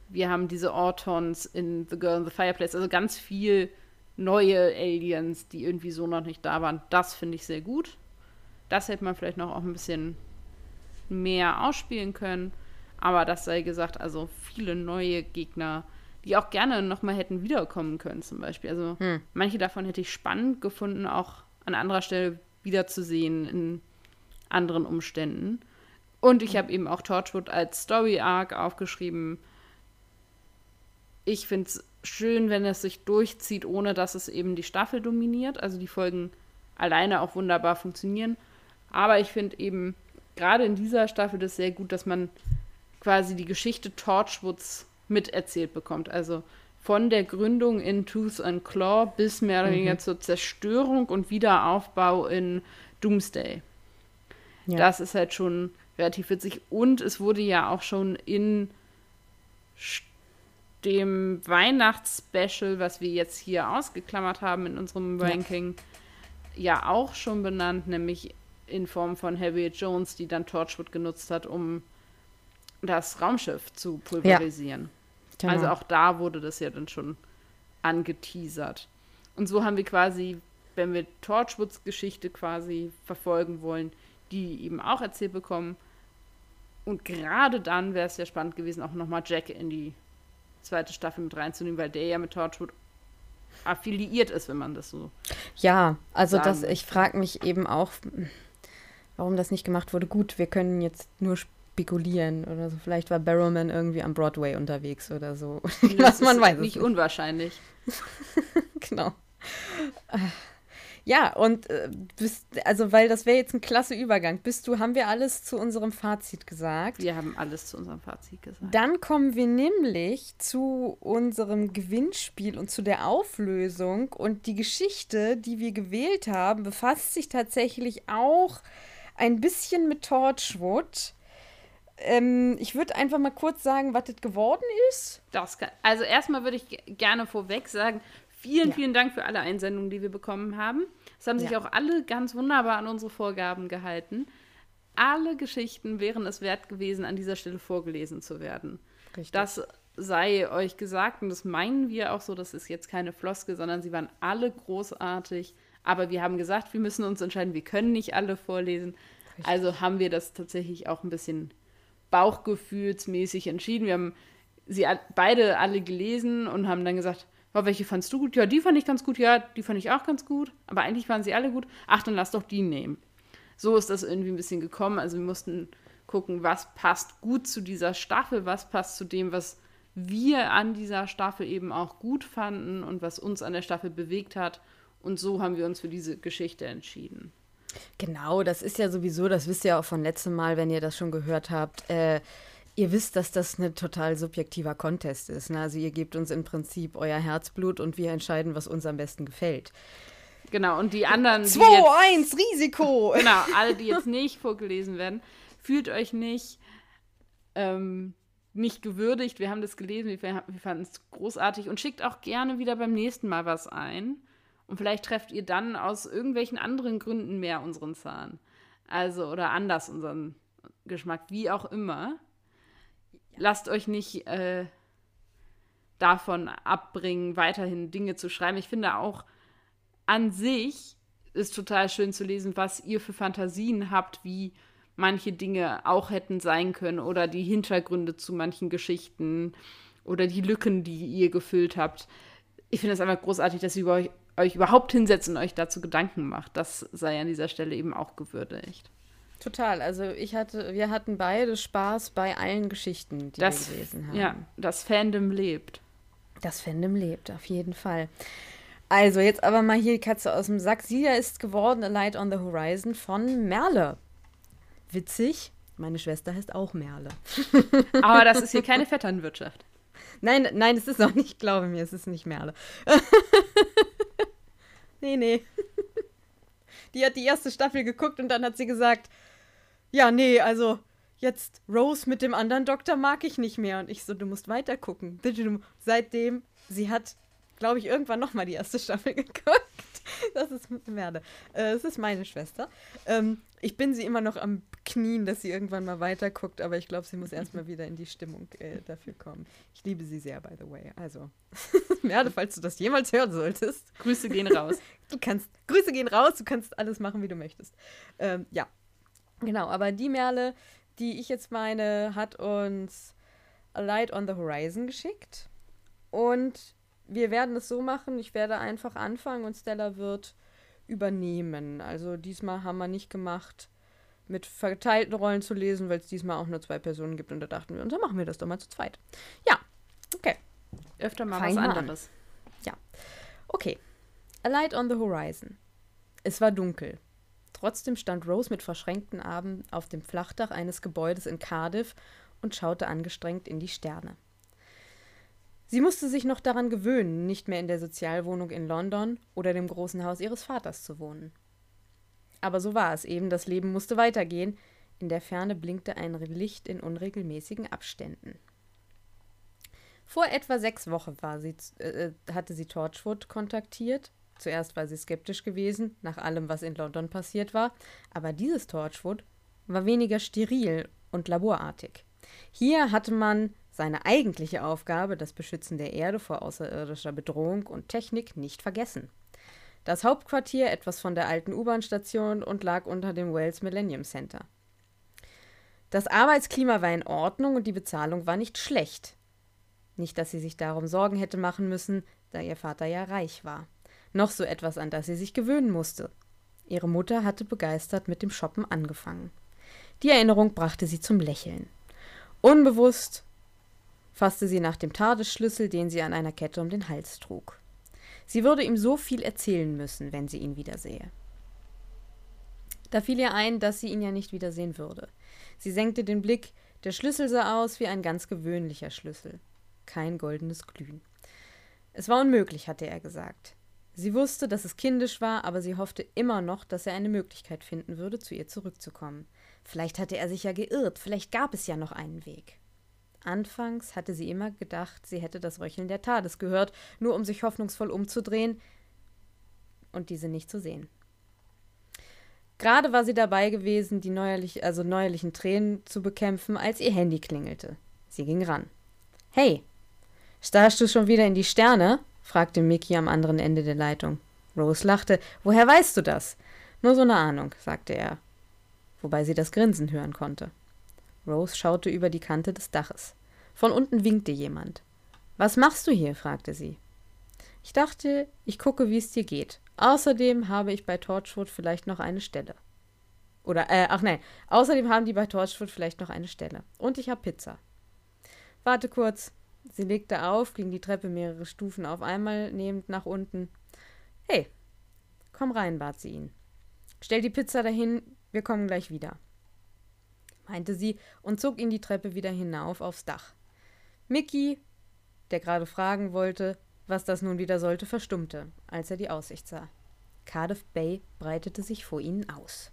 Wir haben diese Ortons in The Girl in the Fireplace. Also ganz viel neue Aliens, die irgendwie so noch nicht da waren. Das finde ich sehr gut. Das hätte man vielleicht noch auch ein bisschen mehr ausspielen können. Aber das sei gesagt, also viele neue Gegner, die auch gerne nochmal hätten wiederkommen können, zum Beispiel. Also hm. manche davon hätte ich spannend gefunden, auch an anderer Stelle wiederzusehen in anderen Umständen. Und ich habe eben auch Torchwood als Story Arc aufgeschrieben. Ich finde es schön, wenn es sich durchzieht, ohne dass es eben die Staffel dominiert. Also die Folgen alleine auch wunderbar funktionieren. Aber ich finde eben gerade in dieser Staffel das sehr gut, dass man quasi die Geschichte Torchwoods miterzählt bekommt. Also von der Gründung in Tooth and Claw bis mehr oder weniger mhm. zur Zerstörung und Wiederaufbau in Doomsday. Ja. Das ist halt schon relativ witzig. Und es wurde ja auch schon in dem Weihnachtsspecial, was wir jetzt hier ausgeklammert haben in unserem Ranking, ja, ja auch schon benannt, nämlich in Form von Harriet Jones, die dann Torchwood genutzt hat, um das Raumschiff zu pulverisieren. Ja. Genau. Also auch da wurde das ja dann schon angeteasert. Und so haben wir quasi, wenn wir Torchwoods Geschichte quasi verfolgen wollen, die eben auch erzählt bekommen. Und gerade dann wäre es ja spannend gewesen, auch nochmal Jack in die zweite Staffel mit reinzunehmen, weil der ja mit Torchwood affiliiert ist, wenn man das so. Ja, also das, ich frage mich eben auch, warum das nicht gemacht wurde. Gut, wir können jetzt nur spekulieren oder so. Vielleicht war Barrowman irgendwie am Broadway unterwegs oder so. Was man weiß. Nicht unwahrscheinlich. genau. Ja, und äh, bist, also weil das wäre jetzt ein klasse Übergang. Bist du, haben wir alles zu unserem Fazit gesagt? Wir haben alles zu unserem Fazit gesagt. Dann kommen wir nämlich zu unserem Gewinnspiel und zu der Auflösung. Und die Geschichte, die wir gewählt haben, befasst sich tatsächlich auch ein bisschen mit Torchwood. Ähm, ich würde einfach mal kurz sagen, was das geworden ist. Das kann, also erstmal würde ich gerne vorweg sagen, vielen, ja. vielen Dank für alle Einsendungen, die wir bekommen haben. Es haben sich ja. auch alle ganz wunderbar an unsere Vorgaben gehalten. Alle Geschichten wären es wert gewesen, an dieser Stelle vorgelesen zu werden. Richtig. Das sei euch gesagt und das meinen wir auch so, das ist jetzt keine Floske, sondern sie waren alle großartig. Aber wir haben gesagt, wir müssen uns entscheiden, wir können nicht alle vorlesen. Richtig. Also haben wir das tatsächlich auch ein bisschen bauchgefühlsmäßig entschieden. Wir haben sie beide alle gelesen und haben dann gesagt, oh, welche fandst du gut? Ja, die fand ich ganz gut, ja, die fand ich auch ganz gut. Aber eigentlich waren sie alle gut. Ach, dann lass doch die nehmen. So ist das irgendwie ein bisschen gekommen. Also wir mussten gucken, was passt gut zu dieser Staffel, was passt zu dem, was wir an dieser Staffel eben auch gut fanden und was uns an der Staffel bewegt hat. Und so haben wir uns für diese Geschichte entschieden. Genau, das ist ja sowieso, das wisst ihr auch von letztem Mal, wenn ihr das schon gehört habt. Äh, ihr wisst, dass das ein total subjektiver Contest ist. Ne? Also ihr gebt uns im Prinzip euer Herzblut und wir entscheiden, was uns am besten gefällt. Genau, und die anderen. 2-1, Risiko! Genau, alle, die jetzt nicht vorgelesen werden, fühlt euch nicht, ähm, nicht gewürdigt. Wir haben das gelesen, wir, wir fanden es großartig und schickt auch gerne wieder beim nächsten Mal was ein. Und vielleicht trefft ihr dann aus irgendwelchen anderen Gründen mehr unseren Zahn. Also, oder anders unseren Geschmack, wie auch immer. Lasst euch nicht äh, davon abbringen, weiterhin Dinge zu schreiben. Ich finde auch an sich ist total schön zu lesen, was ihr für Fantasien habt, wie manche Dinge auch hätten sein können oder die Hintergründe zu manchen Geschichten oder die Lücken, die ihr gefüllt habt. Ich finde es einfach großartig, dass ihr über euch euch überhaupt hinsetzt und euch dazu Gedanken macht. Das sei an dieser Stelle eben auch gewürdigt. Total. Also ich hatte, wir hatten beide Spaß bei allen Geschichten, die das, wir gelesen haben. Ja, das Fandom lebt. Das Fandom lebt, auf jeden Fall. Also, jetzt aber mal hier die Katze aus dem Sack. Sie ist geworden A Light on the Horizon von Merle. Witzig, meine Schwester heißt auch Merle. Aber das ist hier keine Vetternwirtschaft. Nein, nein, es ist auch nicht, glaube mir, es ist nicht Merle. nee, nee. Die hat die erste Staffel geguckt und dann hat sie gesagt, ja, nee, also jetzt Rose mit dem anderen Doktor mag ich nicht mehr. Und ich so, du musst weiter gucken. Seitdem, sie hat, glaube ich, irgendwann noch mal die erste Staffel geguckt. Das ist Merde. Äh, das ist meine Schwester. Ähm, ich bin sie immer noch am Knien, dass sie irgendwann mal weiter guckt, aber ich glaube, sie muss erstmal wieder in die Stimmung äh, dafür kommen. Ich liebe sie sehr, by the way. Also, Merde, falls du das jemals hören solltest. Grüße gehen raus. Du kannst, Grüße gehen raus, du kannst alles machen, wie du möchtest. Ähm, ja, genau, aber die Merle, die ich jetzt meine, hat uns A Light on the Horizon geschickt. Und wir werden es so machen, ich werde einfach anfangen und Stella wird übernehmen. Also diesmal haben wir nicht gemacht, mit verteilten Rollen zu lesen, weil es diesmal auch nur zwei Personen gibt und da dachten wir uns, dann machen wir das doch mal zu zweit. Ja, okay. Öfter mal Fein was anderes. An. Ja. Okay. A Light on the Horizon. Es war dunkel. Trotzdem stand Rose mit verschränkten Armen auf dem Flachdach eines Gebäudes in Cardiff und schaute angestrengt in die Sterne. Sie musste sich noch daran gewöhnen, nicht mehr in der Sozialwohnung in London oder dem großen Haus ihres Vaters zu wohnen. Aber so war es eben, das Leben musste weitergehen. In der Ferne blinkte ein Licht in unregelmäßigen Abständen. Vor etwa sechs Wochen sie, äh, hatte sie Torchwood kontaktiert. Zuerst war sie skeptisch gewesen, nach allem, was in London passiert war, aber dieses Torchwood war weniger steril und laborartig. Hier hatte man seine eigentliche Aufgabe, das Beschützen der Erde vor außerirdischer Bedrohung und Technik, nicht vergessen. Das Hauptquartier etwas von der alten U-Bahn-Station und lag unter dem Wales Millennium Center. Das Arbeitsklima war in Ordnung und die Bezahlung war nicht schlecht. Nicht, dass sie sich darum Sorgen hätte machen müssen, da ihr Vater ja reich war. Noch so etwas, an das sie sich gewöhnen musste. Ihre Mutter hatte begeistert mit dem Shoppen angefangen. Die Erinnerung brachte sie zum Lächeln. Unbewusst fasste sie nach dem Tadesschlüssel, den sie an einer Kette um den Hals trug. Sie würde ihm so viel erzählen müssen, wenn sie ihn wiedersehe. Da fiel ihr ein, dass sie ihn ja nicht wiedersehen würde. Sie senkte den Blick, der Schlüssel sah aus wie ein ganz gewöhnlicher Schlüssel. Kein goldenes Glühen. Es war unmöglich, hatte er gesagt. Sie wusste, dass es kindisch war, aber sie hoffte immer noch, dass er eine Möglichkeit finden würde, zu ihr zurückzukommen. Vielleicht hatte er sich ja geirrt, vielleicht gab es ja noch einen Weg. Anfangs hatte sie immer gedacht, sie hätte das Röcheln der Tades gehört, nur um sich hoffnungsvoll umzudrehen und diese nicht zu sehen. Gerade war sie dabei gewesen, die neuerlich, also neuerlichen Tränen zu bekämpfen, als ihr Handy klingelte. Sie ging ran. Hey, starrst du schon wieder in die Sterne? fragte Mickey am anderen Ende der Leitung. Rose lachte. Woher weißt du das? Nur so eine Ahnung, sagte er, wobei sie das Grinsen hören konnte. Rose schaute über die Kante des Daches. Von unten winkte jemand. Was machst du hier? fragte sie. Ich dachte, ich gucke, wie es dir geht. Außerdem habe ich bei Torchwood vielleicht noch eine Stelle. Oder, äh, ach nein, außerdem haben die bei Torchwood vielleicht noch eine Stelle. Und ich habe Pizza. Warte kurz. Sie legte auf, ging die Treppe mehrere Stufen auf einmal nehmend nach unten. Hey, komm rein, bat sie ihn. Stell die Pizza dahin, wir kommen gleich wieder meinte sie und zog ihn die Treppe wieder hinauf aufs Dach. Mickey, der gerade fragen wollte, was das nun wieder sollte, verstummte, als er die Aussicht sah. Cardiff Bay breitete sich vor ihnen aus.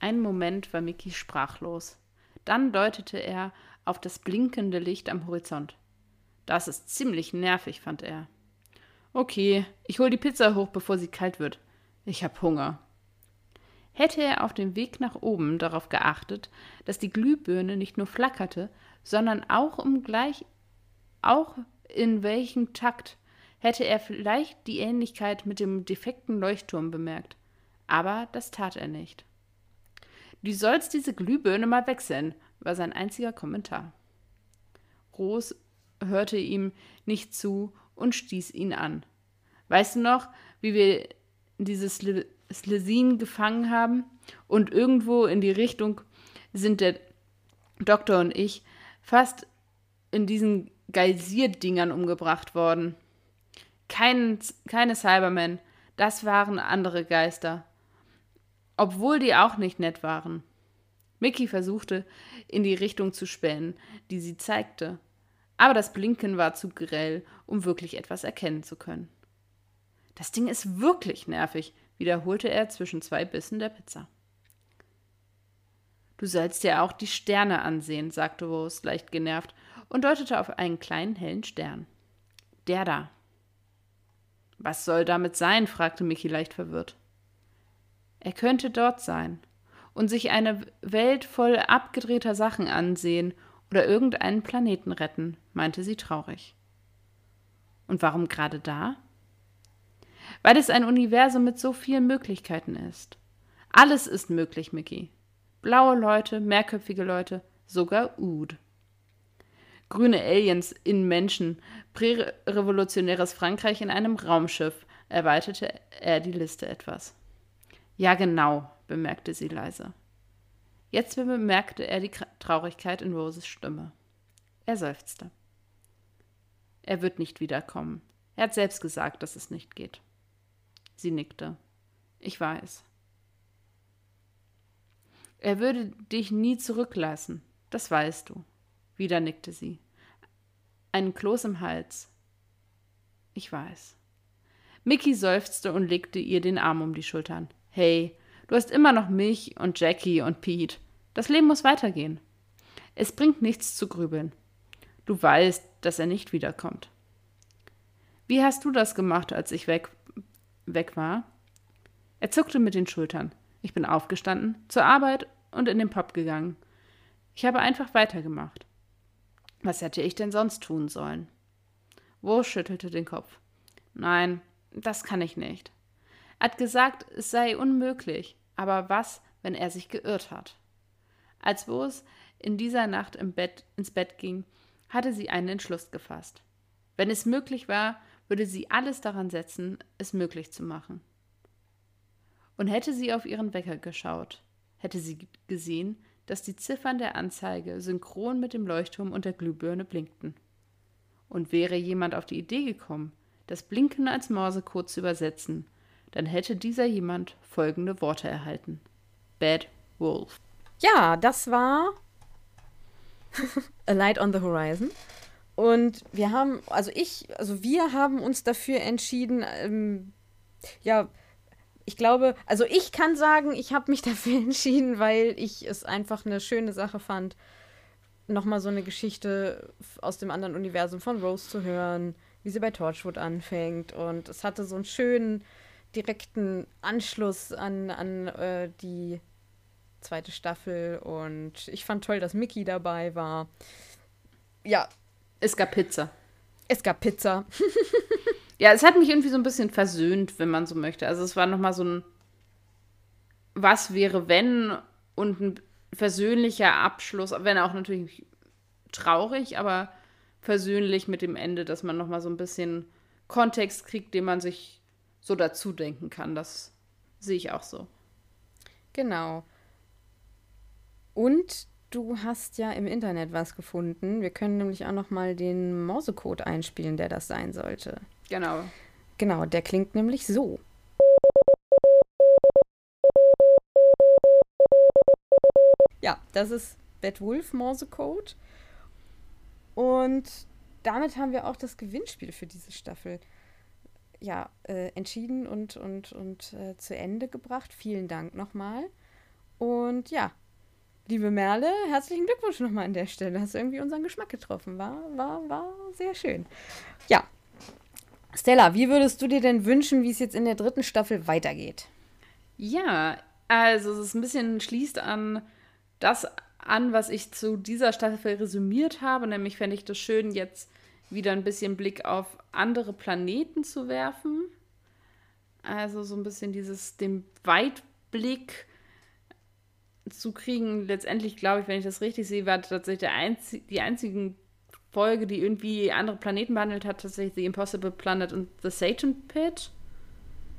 Einen Moment war Mickey sprachlos. Dann deutete er auf das blinkende Licht am Horizont. Das ist ziemlich nervig, fand er. Okay, ich hol die Pizza hoch, bevor sie kalt wird. Ich hab Hunger. Hätte er auf dem Weg nach oben darauf geachtet, dass die Glühbirne nicht nur flackerte, sondern auch um gleich auch in welchem Takt, hätte er vielleicht die Ähnlichkeit mit dem defekten Leuchtturm bemerkt. Aber das tat er nicht. Du sollst diese Glühbirne mal wechseln, war sein einziger Kommentar. Ros hörte ihm nicht zu und stieß ihn an. Weißt du noch, wie wir dieses Slesin gefangen haben und irgendwo in die Richtung sind der Doktor und ich fast in diesen Geysir-Dingern umgebracht worden. Kein, keine Cybermen, das waren andere Geister. Obwohl die auch nicht nett waren. Mickey versuchte, in die Richtung zu spähen, die sie zeigte, aber das Blinken war zu grell, um wirklich etwas erkennen zu können. Das Ding ist wirklich nervig, wiederholte er zwischen zwei Bissen der Pizza. Du sollst dir auch die Sterne ansehen, sagte Rose leicht genervt und deutete auf einen kleinen hellen Stern. Der da. Was soll damit sein? fragte Mickey leicht verwirrt. Er könnte dort sein und sich eine Welt voll abgedrehter Sachen ansehen oder irgendeinen Planeten retten, meinte sie traurig. Und warum gerade da? Weil es ein Universum mit so vielen Möglichkeiten ist. Alles ist möglich, Mickey. Blaue Leute, mehrköpfige Leute, sogar Ud. Grüne Aliens in Menschen, prärevolutionäres Frankreich in einem Raumschiff, erweiterte er die Liste etwas. Ja, genau, bemerkte sie leise. Jetzt bemerkte er die Traurigkeit in Roses Stimme. Er seufzte. Er wird nicht wiederkommen. Er hat selbst gesagt, dass es nicht geht. Sie nickte. Ich weiß. Er würde dich nie zurücklassen, das weißt du. Wieder nickte sie. einen Kloß im Hals. Ich weiß. Mickey seufzte und legte ihr den Arm um die Schultern. Hey, du hast immer noch mich und Jackie und Pete. Das Leben muss weitergehen. Es bringt nichts zu grübeln. Du weißt, dass er nicht wiederkommt. Wie hast du das gemacht, als ich weg, weg war? Er zuckte mit den Schultern. Ich bin aufgestanden, zur Arbeit und in den Pub gegangen. Ich habe einfach weitergemacht. Was hätte ich denn sonst tun sollen? Wo schüttelte den Kopf. Nein, das kann ich nicht. Er hat gesagt, es sei unmöglich. Aber was, wenn er sich geirrt hat? Als Wos in dieser Nacht im Bett, ins Bett ging, hatte sie einen Entschluss gefasst. Wenn es möglich war, würde sie alles daran setzen, es möglich zu machen. Und hätte sie auf ihren Wecker geschaut, hätte sie gesehen, dass die Ziffern der Anzeige synchron mit dem Leuchtturm und der Glühbirne blinkten. Und wäre jemand auf die Idee gekommen, das Blinken als Morsecode zu übersetzen, dann hätte dieser jemand folgende Worte erhalten. Bad Wolf. Ja, das war A Light on the Horizon. Und wir haben, also ich, also wir haben uns dafür entschieden, ähm, ja, ich glaube, also ich kann sagen, ich habe mich dafür entschieden, weil ich es einfach eine schöne Sache fand, nochmal so eine Geschichte aus dem anderen Universum von Rose zu hören, wie sie bei Torchwood anfängt. Und es hatte so einen schönen, direkten Anschluss an, an äh, die zweite Staffel. Und ich fand toll, dass Mickey dabei war. Ja. Es gab Pizza. Es gab Pizza. ja, es hat mich irgendwie so ein bisschen versöhnt, wenn man so möchte. Also es war nochmal so ein Was wäre, wenn und ein versöhnlicher Abschluss, wenn auch natürlich traurig, aber versöhnlich mit dem Ende, dass man nochmal so ein bisschen Kontext kriegt, den man sich so dazu denken kann. Das sehe ich auch so. Genau. Und du hast ja im Internet was gefunden. Wir können nämlich auch noch mal den Morsecode einspielen, der das sein sollte. Genau. Genau, der klingt nämlich so. Ja, das ist Bad Wolf Morsecode. Und damit haben wir auch das Gewinnspiel für diese Staffel ja, äh, entschieden und, und, und äh, zu Ende gebracht. Vielen Dank nochmal. Und ja, liebe Merle, herzlichen Glückwunsch nochmal an der Stelle. Hast irgendwie unseren Geschmack getroffen. War, war, war sehr schön. Ja. Stella, wie würdest du dir denn wünschen, wie es jetzt in der dritten Staffel weitergeht? Ja, also es ist ein bisschen schließt an das an, was ich zu dieser Staffel resümiert habe. Nämlich fände ich das schön, jetzt wieder ein bisschen Blick auf andere Planeten zu werfen. Also so ein bisschen dieses, den Weitblick zu kriegen. Letztendlich glaube ich, wenn ich das richtig sehe, war tatsächlich der einzig, die einzigen Folge, die irgendwie andere Planeten behandelt hat, tatsächlich The Impossible Planet und The Satan Pit,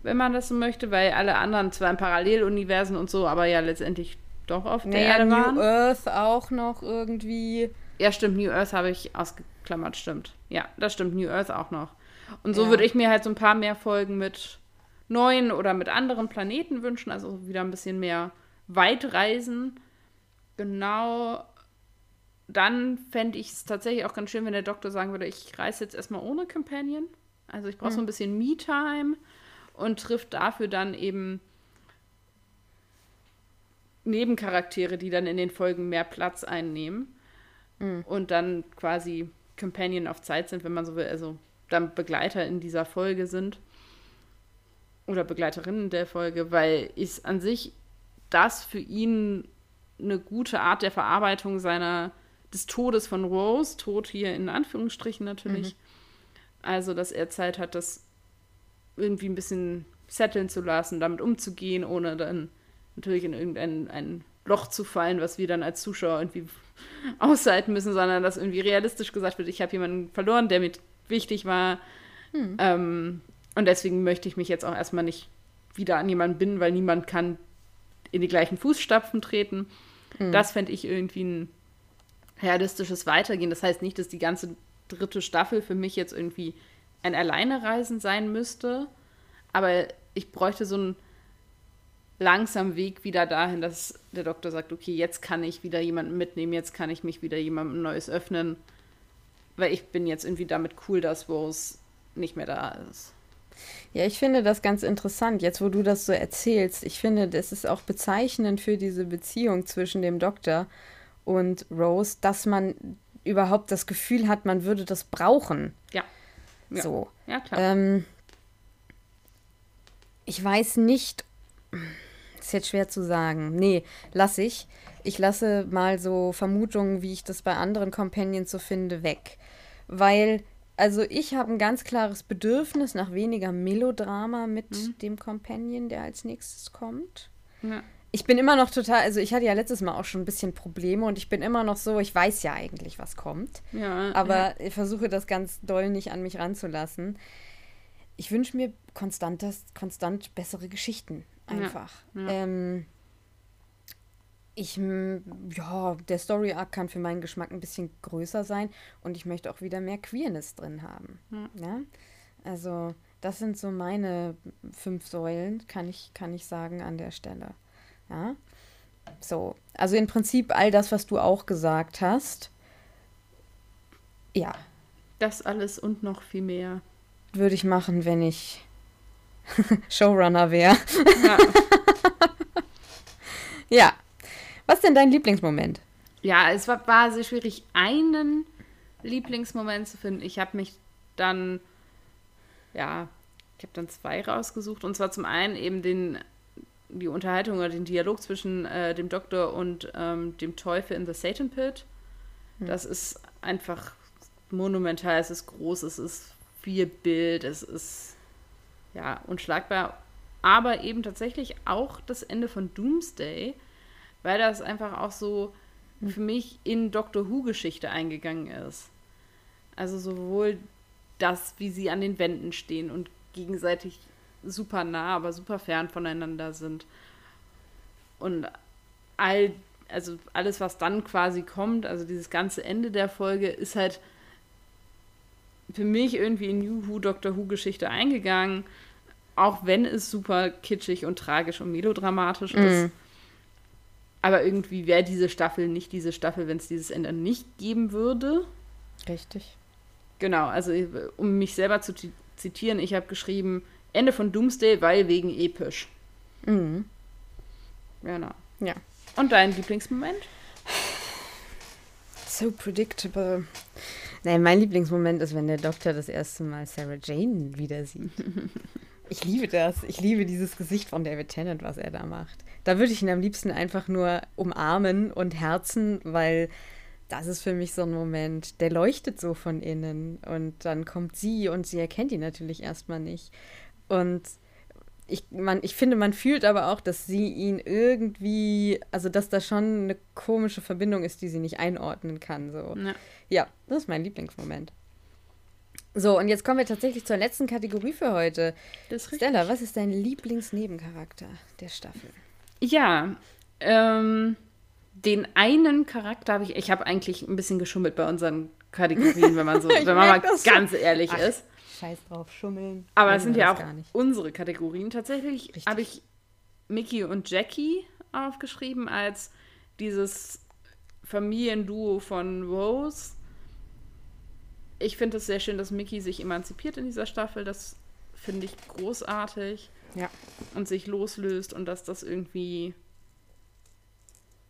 wenn man das so möchte, weil alle anderen zwar in Paralleluniversen und so, aber ja letztendlich doch auf der naja, Erde waren. New Earth auch noch irgendwie. Ja, stimmt, New Earth habe ich ausgeklammert, stimmt. Ja, das stimmt, New Earth auch noch. Und so ja. würde ich mir halt so ein paar mehr Folgen mit neuen oder mit anderen Planeten wünschen, also wieder ein bisschen mehr Weitreisen. Genau. Dann fände ich es tatsächlich auch ganz schön, wenn der Doktor sagen würde, ich reise jetzt erstmal ohne Companion. Also ich brauche mhm. so ein bisschen Me-Time und trifft dafür dann eben Nebencharaktere, die dann in den Folgen mehr Platz einnehmen mhm. und dann quasi Companion auf Zeit sind, wenn man so will, also dann Begleiter in dieser Folge sind oder Begleiterinnen der Folge, weil ich an sich das für ihn eine gute Art der Verarbeitung seiner des Todes von Rose, Tod hier in Anführungsstrichen natürlich. Mhm. Also, dass er Zeit hat, das irgendwie ein bisschen setteln zu lassen, damit umzugehen, ohne dann natürlich in irgendein ein Loch zu fallen, was wir dann als Zuschauer irgendwie aushalten müssen, sondern dass irgendwie realistisch gesagt wird, ich habe jemanden verloren, der mir wichtig war. Hm. Ähm, und deswegen möchte ich mich jetzt auch erstmal nicht wieder an jemanden binden, weil niemand kann in die gleichen Fußstapfen treten. Hm. Das fände ich irgendwie ein realistisches Weitergehen. Das heißt nicht, dass die ganze dritte Staffel für mich jetzt irgendwie ein Alleinereisen sein müsste, aber ich bräuchte so einen langsam Weg wieder dahin, dass der Doktor sagt, okay, jetzt kann ich wieder jemanden mitnehmen, jetzt kann ich mich wieder jemandem Neues öffnen. weil ich bin jetzt irgendwie damit cool, dass Rose nicht mehr da ist. Ja, ich finde das ganz interessant, jetzt wo du das so erzählst. Ich finde, das ist auch bezeichnend für diese Beziehung zwischen dem Doktor und Rose, dass man überhaupt das Gefühl hat, man würde das brauchen. Ja. ja. So. Ja, klar. Ähm, ich weiß nicht, ist jetzt schwer zu sagen. Nee, lass ich. Ich lasse mal so Vermutungen, wie ich das bei anderen Companions so finde, weg. Weil, also ich habe ein ganz klares Bedürfnis nach weniger Melodrama mit mhm. dem Companion, der als nächstes kommt. Ja. Ich bin immer noch total, also ich hatte ja letztes Mal auch schon ein bisschen Probleme und ich bin immer noch so, ich weiß ja eigentlich, was kommt. Ja, aber ja. ich versuche das ganz doll nicht an mich ranzulassen. Ich wünsche mir konstant, konstant bessere Geschichten einfach. Ähm, ich, ja, der Story Arc kann für meinen Geschmack ein bisschen größer sein und ich möchte auch wieder mehr Queerness drin haben. Ja. ja? Also, das sind so meine fünf Säulen, kann ich, kann ich sagen an der Stelle. Ja. So, also im Prinzip all das, was du auch gesagt hast. Ja. Das alles und noch viel mehr. Würde ich machen, wenn ich Showrunner wäre. Ja. ja. Was ist denn dein Lieblingsmoment? Ja, es war, war sehr schwierig, einen Lieblingsmoment zu finden. Ich habe mich dann, ja, ich habe dann zwei rausgesucht. Und zwar zum einen eben den, die Unterhaltung oder den Dialog zwischen äh, dem Doktor und ähm, dem Teufel in The Satan Pit. Hm. Das ist einfach monumental, es ist groß, es ist viel Bild, es ist ja unschlagbar. Aber eben tatsächlich auch das Ende von Doomsday weil das einfach auch so für mich in Doctor Who-Geschichte eingegangen ist. Also sowohl das, wie sie an den Wänden stehen und gegenseitig super nah, aber super fern voneinander sind. Und all, also alles, was dann quasi kommt, also dieses ganze Ende der Folge, ist halt für mich irgendwie in New Who, Doctor Who-Geschichte eingegangen. Auch wenn es super kitschig und tragisch und melodramatisch mm. ist. Aber irgendwie wäre diese Staffel nicht diese Staffel, wenn es dieses Ende nicht geben würde. Richtig. Genau, also um mich selber zu zitieren, ich habe geschrieben, Ende von Doomsday, weil wegen episch. Mhm. Genau. Ja. Und dein Lieblingsmoment? So predictable. Nein, mein Lieblingsmoment ist, wenn der Doktor das erste Mal Sarah Jane wieder sieht. ich liebe das. Ich liebe dieses Gesicht von David Tennant, was er da macht. Da würde ich ihn am liebsten einfach nur umarmen und herzen, weil das ist für mich so ein Moment, der leuchtet so von innen. Und dann kommt sie und sie erkennt ihn natürlich erstmal nicht. Und ich, man, ich finde, man fühlt aber auch, dass sie ihn irgendwie, also dass da schon eine komische Verbindung ist, die sie nicht einordnen kann. So. Ja, ja das ist mein Lieblingsmoment. So, und jetzt kommen wir tatsächlich zur letzten Kategorie für heute. Stella, was ist dein Lieblingsnebencharakter der Staffel? Ja, ähm, den einen Charakter habe ich, ich habe eigentlich ein bisschen geschummelt bei unseren Kategorien, wenn man so, wenn man mal ganz schon. ehrlich Ach, ist. Scheiß drauf, schummeln. Aber es sind ja auch unsere Kategorien. Tatsächlich habe ich Mickey und Jackie aufgeschrieben als dieses Familienduo von Rose. Ich finde es sehr schön, dass Mickey sich emanzipiert in dieser Staffel. Das finde ich großartig. Ja. Und sich loslöst und dass das irgendwie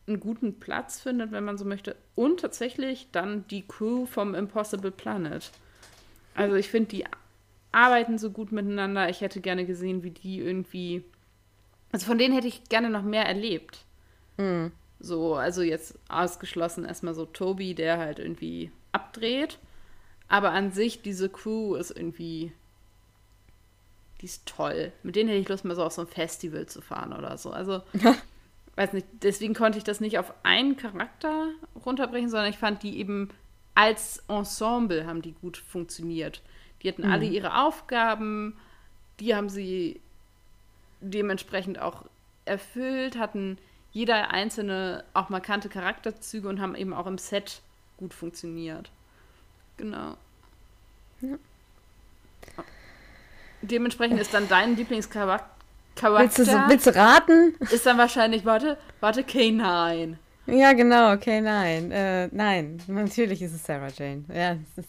einen guten Platz findet, wenn man so möchte. Und tatsächlich dann die Crew vom Impossible Planet. Also ich finde, die arbeiten so gut miteinander. Ich hätte gerne gesehen, wie die irgendwie. Also von denen hätte ich gerne noch mehr erlebt. Mhm. So, also jetzt ausgeschlossen erstmal so Toby, der halt irgendwie abdreht. Aber an sich, diese Crew ist irgendwie die ist toll. Mit denen hätte ich Lust, mal so auf so ein Festival zu fahren oder so. Also, weiß nicht, deswegen konnte ich das nicht auf einen Charakter runterbrechen, sondern ich fand die eben als Ensemble haben die gut funktioniert. Die hatten mhm. alle ihre Aufgaben, die haben sie dementsprechend auch erfüllt, hatten jeder einzelne auch markante Charakterzüge und haben eben auch im Set gut funktioniert. Genau. Ja. Dementsprechend ist dann dein Lieblingscharakter. Willst du, willst du raten? Ist dann wahrscheinlich, warte, warte, K9. Ja, genau, okay, nein. Äh, nein, natürlich ist es Sarah Jane. Ja, ist,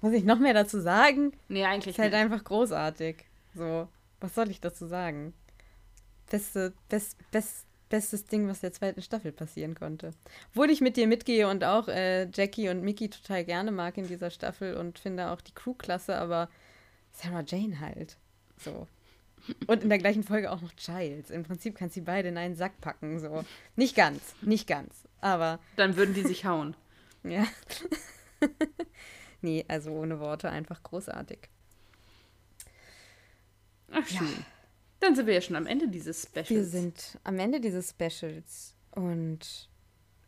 muss ich noch mehr dazu sagen? Nee, eigentlich Ist halt nicht. einfach großartig. So, was soll ich dazu sagen? Beste, best, best, bestes Ding, was der zweiten Staffel passieren konnte. Obwohl ich mit dir mitgehe und auch äh, Jackie und Mickey total gerne mag in dieser Staffel und finde auch die Crew klasse, aber Sarah Jane halt. So. Und in der gleichen Folge auch noch Giles. Im Prinzip kannst du die beide in einen Sack packen. So. Nicht ganz, nicht ganz. Aber Dann würden die sich hauen. ja. nee, also ohne Worte einfach großartig. Ach, schön. Dann sind wir ja schon am Ende dieses Specials. Wir sind am Ende dieses Specials und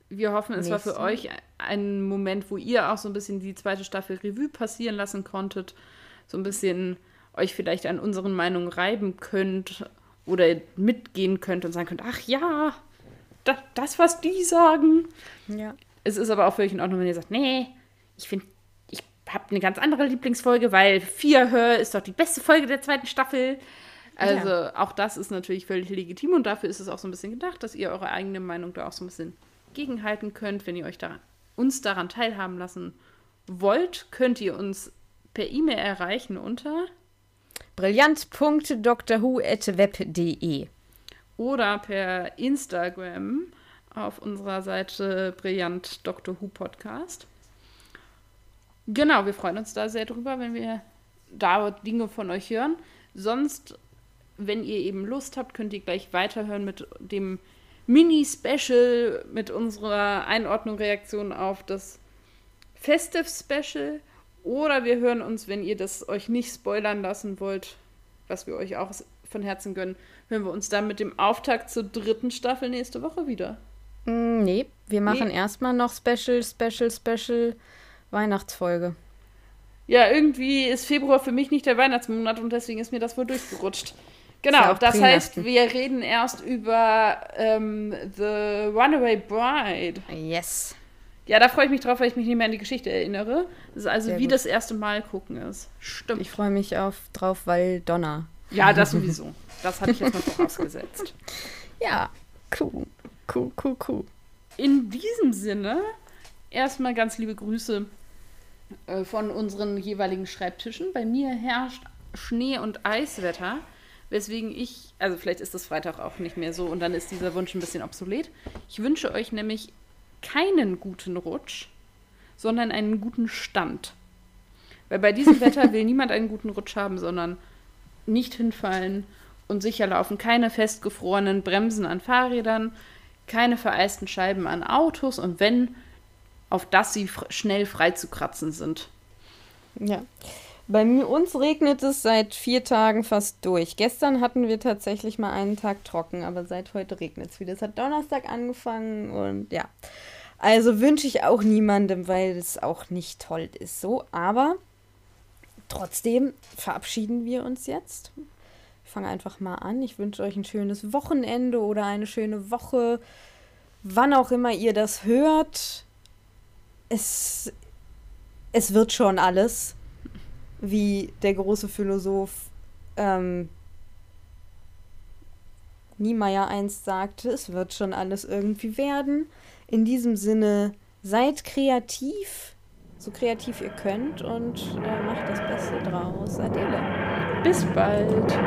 Wir hoffen, es war für euch ein Moment, wo ihr auch so ein bisschen die zweite Staffel Revue passieren lassen konntet. So ein bisschen euch vielleicht an unseren Meinungen reiben könnt oder mitgehen könnt und sagen könnt, ach ja, da, das, was die sagen. ja. Es ist aber auch völlig in Ordnung, wenn ihr sagt, nee, ich finde, ich habe eine ganz andere Lieblingsfolge, weil Vier Hör ist doch die beste Folge der zweiten Staffel. Also auch das ist natürlich völlig legitim und dafür ist es auch so ein bisschen gedacht, dass ihr eure eigene Meinung da auch so ein bisschen gegenhalten könnt. Wenn ihr euch daran, uns daran teilhaben lassen wollt, könnt ihr uns per E-Mail erreichen unter brillant.drwho.web.de. oder per Instagram auf unserer Seite Brillant Dr. Who Podcast. Genau, wir freuen uns da sehr drüber, wenn wir da Dinge von euch hören. Sonst, wenn ihr eben Lust habt, könnt ihr gleich weiterhören mit dem Mini-Special, mit unserer Einordnung, Reaktion auf das Festive Special. Oder wir hören uns, wenn ihr das euch nicht spoilern lassen wollt, was wir euch auch von Herzen gönnen, hören wir uns dann mit dem Auftakt zur dritten Staffel nächste Woche wieder. Mm, Nee, wir machen Nee. erstmal noch Special, Special, Special Weihnachtsfolge. Ja, irgendwie ist Februar für mich nicht der Weihnachtsmonat und deswegen ist mir das wohl durchgerutscht. Genau, das heißt, wir reden erst über ähm, The Runaway Bride. Yes. Ja, da freue ich mich drauf, weil ich mich nicht mehr an die Geschichte erinnere. Das ist also Sehr wie gut. das erste Mal gucken ist. Stimmt. Ich freue mich auf drauf, weil Donner. ja, das sowieso. Das hatte ich jetzt mal vorausgesetzt. Ja, cool. Cool, cool, cool. In diesem Sinne, erstmal ganz liebe Grüße äh, von unseren jeweiligen Schreibtischen. Bei mir herrscht Schnee- und Eiswetter, weswegen ich, also vielleicht ist das Freitag auch nicht mehr so und dann ist dieser Wunsch ein bisschen obsolet. Ich wünsche euch nämlich keinen guten Rutsch, sondern einen guten Stand. Weil bei diesem Wetter will niemand einen guten Rutsch haben, sondern nicht hinfallen und sicher laufen. Keine festgefrorenen Bremsen an Fahrrädern, keine vereisten Scheiben an Autos und wenn, auf dass sie schnell freizukratzen sind. Ja. Bei uns regnet es seit vier Tagen fast durch. Gestern hatten wir tatsächlich mal einen Tag trocken, aber seit heute regnet es wieder. Es hat Donnerstag angefangen und ja. Also wünsche ich auch niemandem, weil es auch nicht toll ist so. Aber trotzdem verabschieden wir uns jetzt. Ich fange einfach mal an. Ich wünsche euch ein schönes Wochenende oder eine schöne Woche. Wann auch immer ihr das hört. Es, es wird schon alles wie der große Philosoph ähm, Niemeyer einst sagte, es wird schon alles irgendwie werden. In diesem Sinne, seid kreativ, so kreativ ihr könnt und äh, macht das Beste draus. Adele. Bis bald.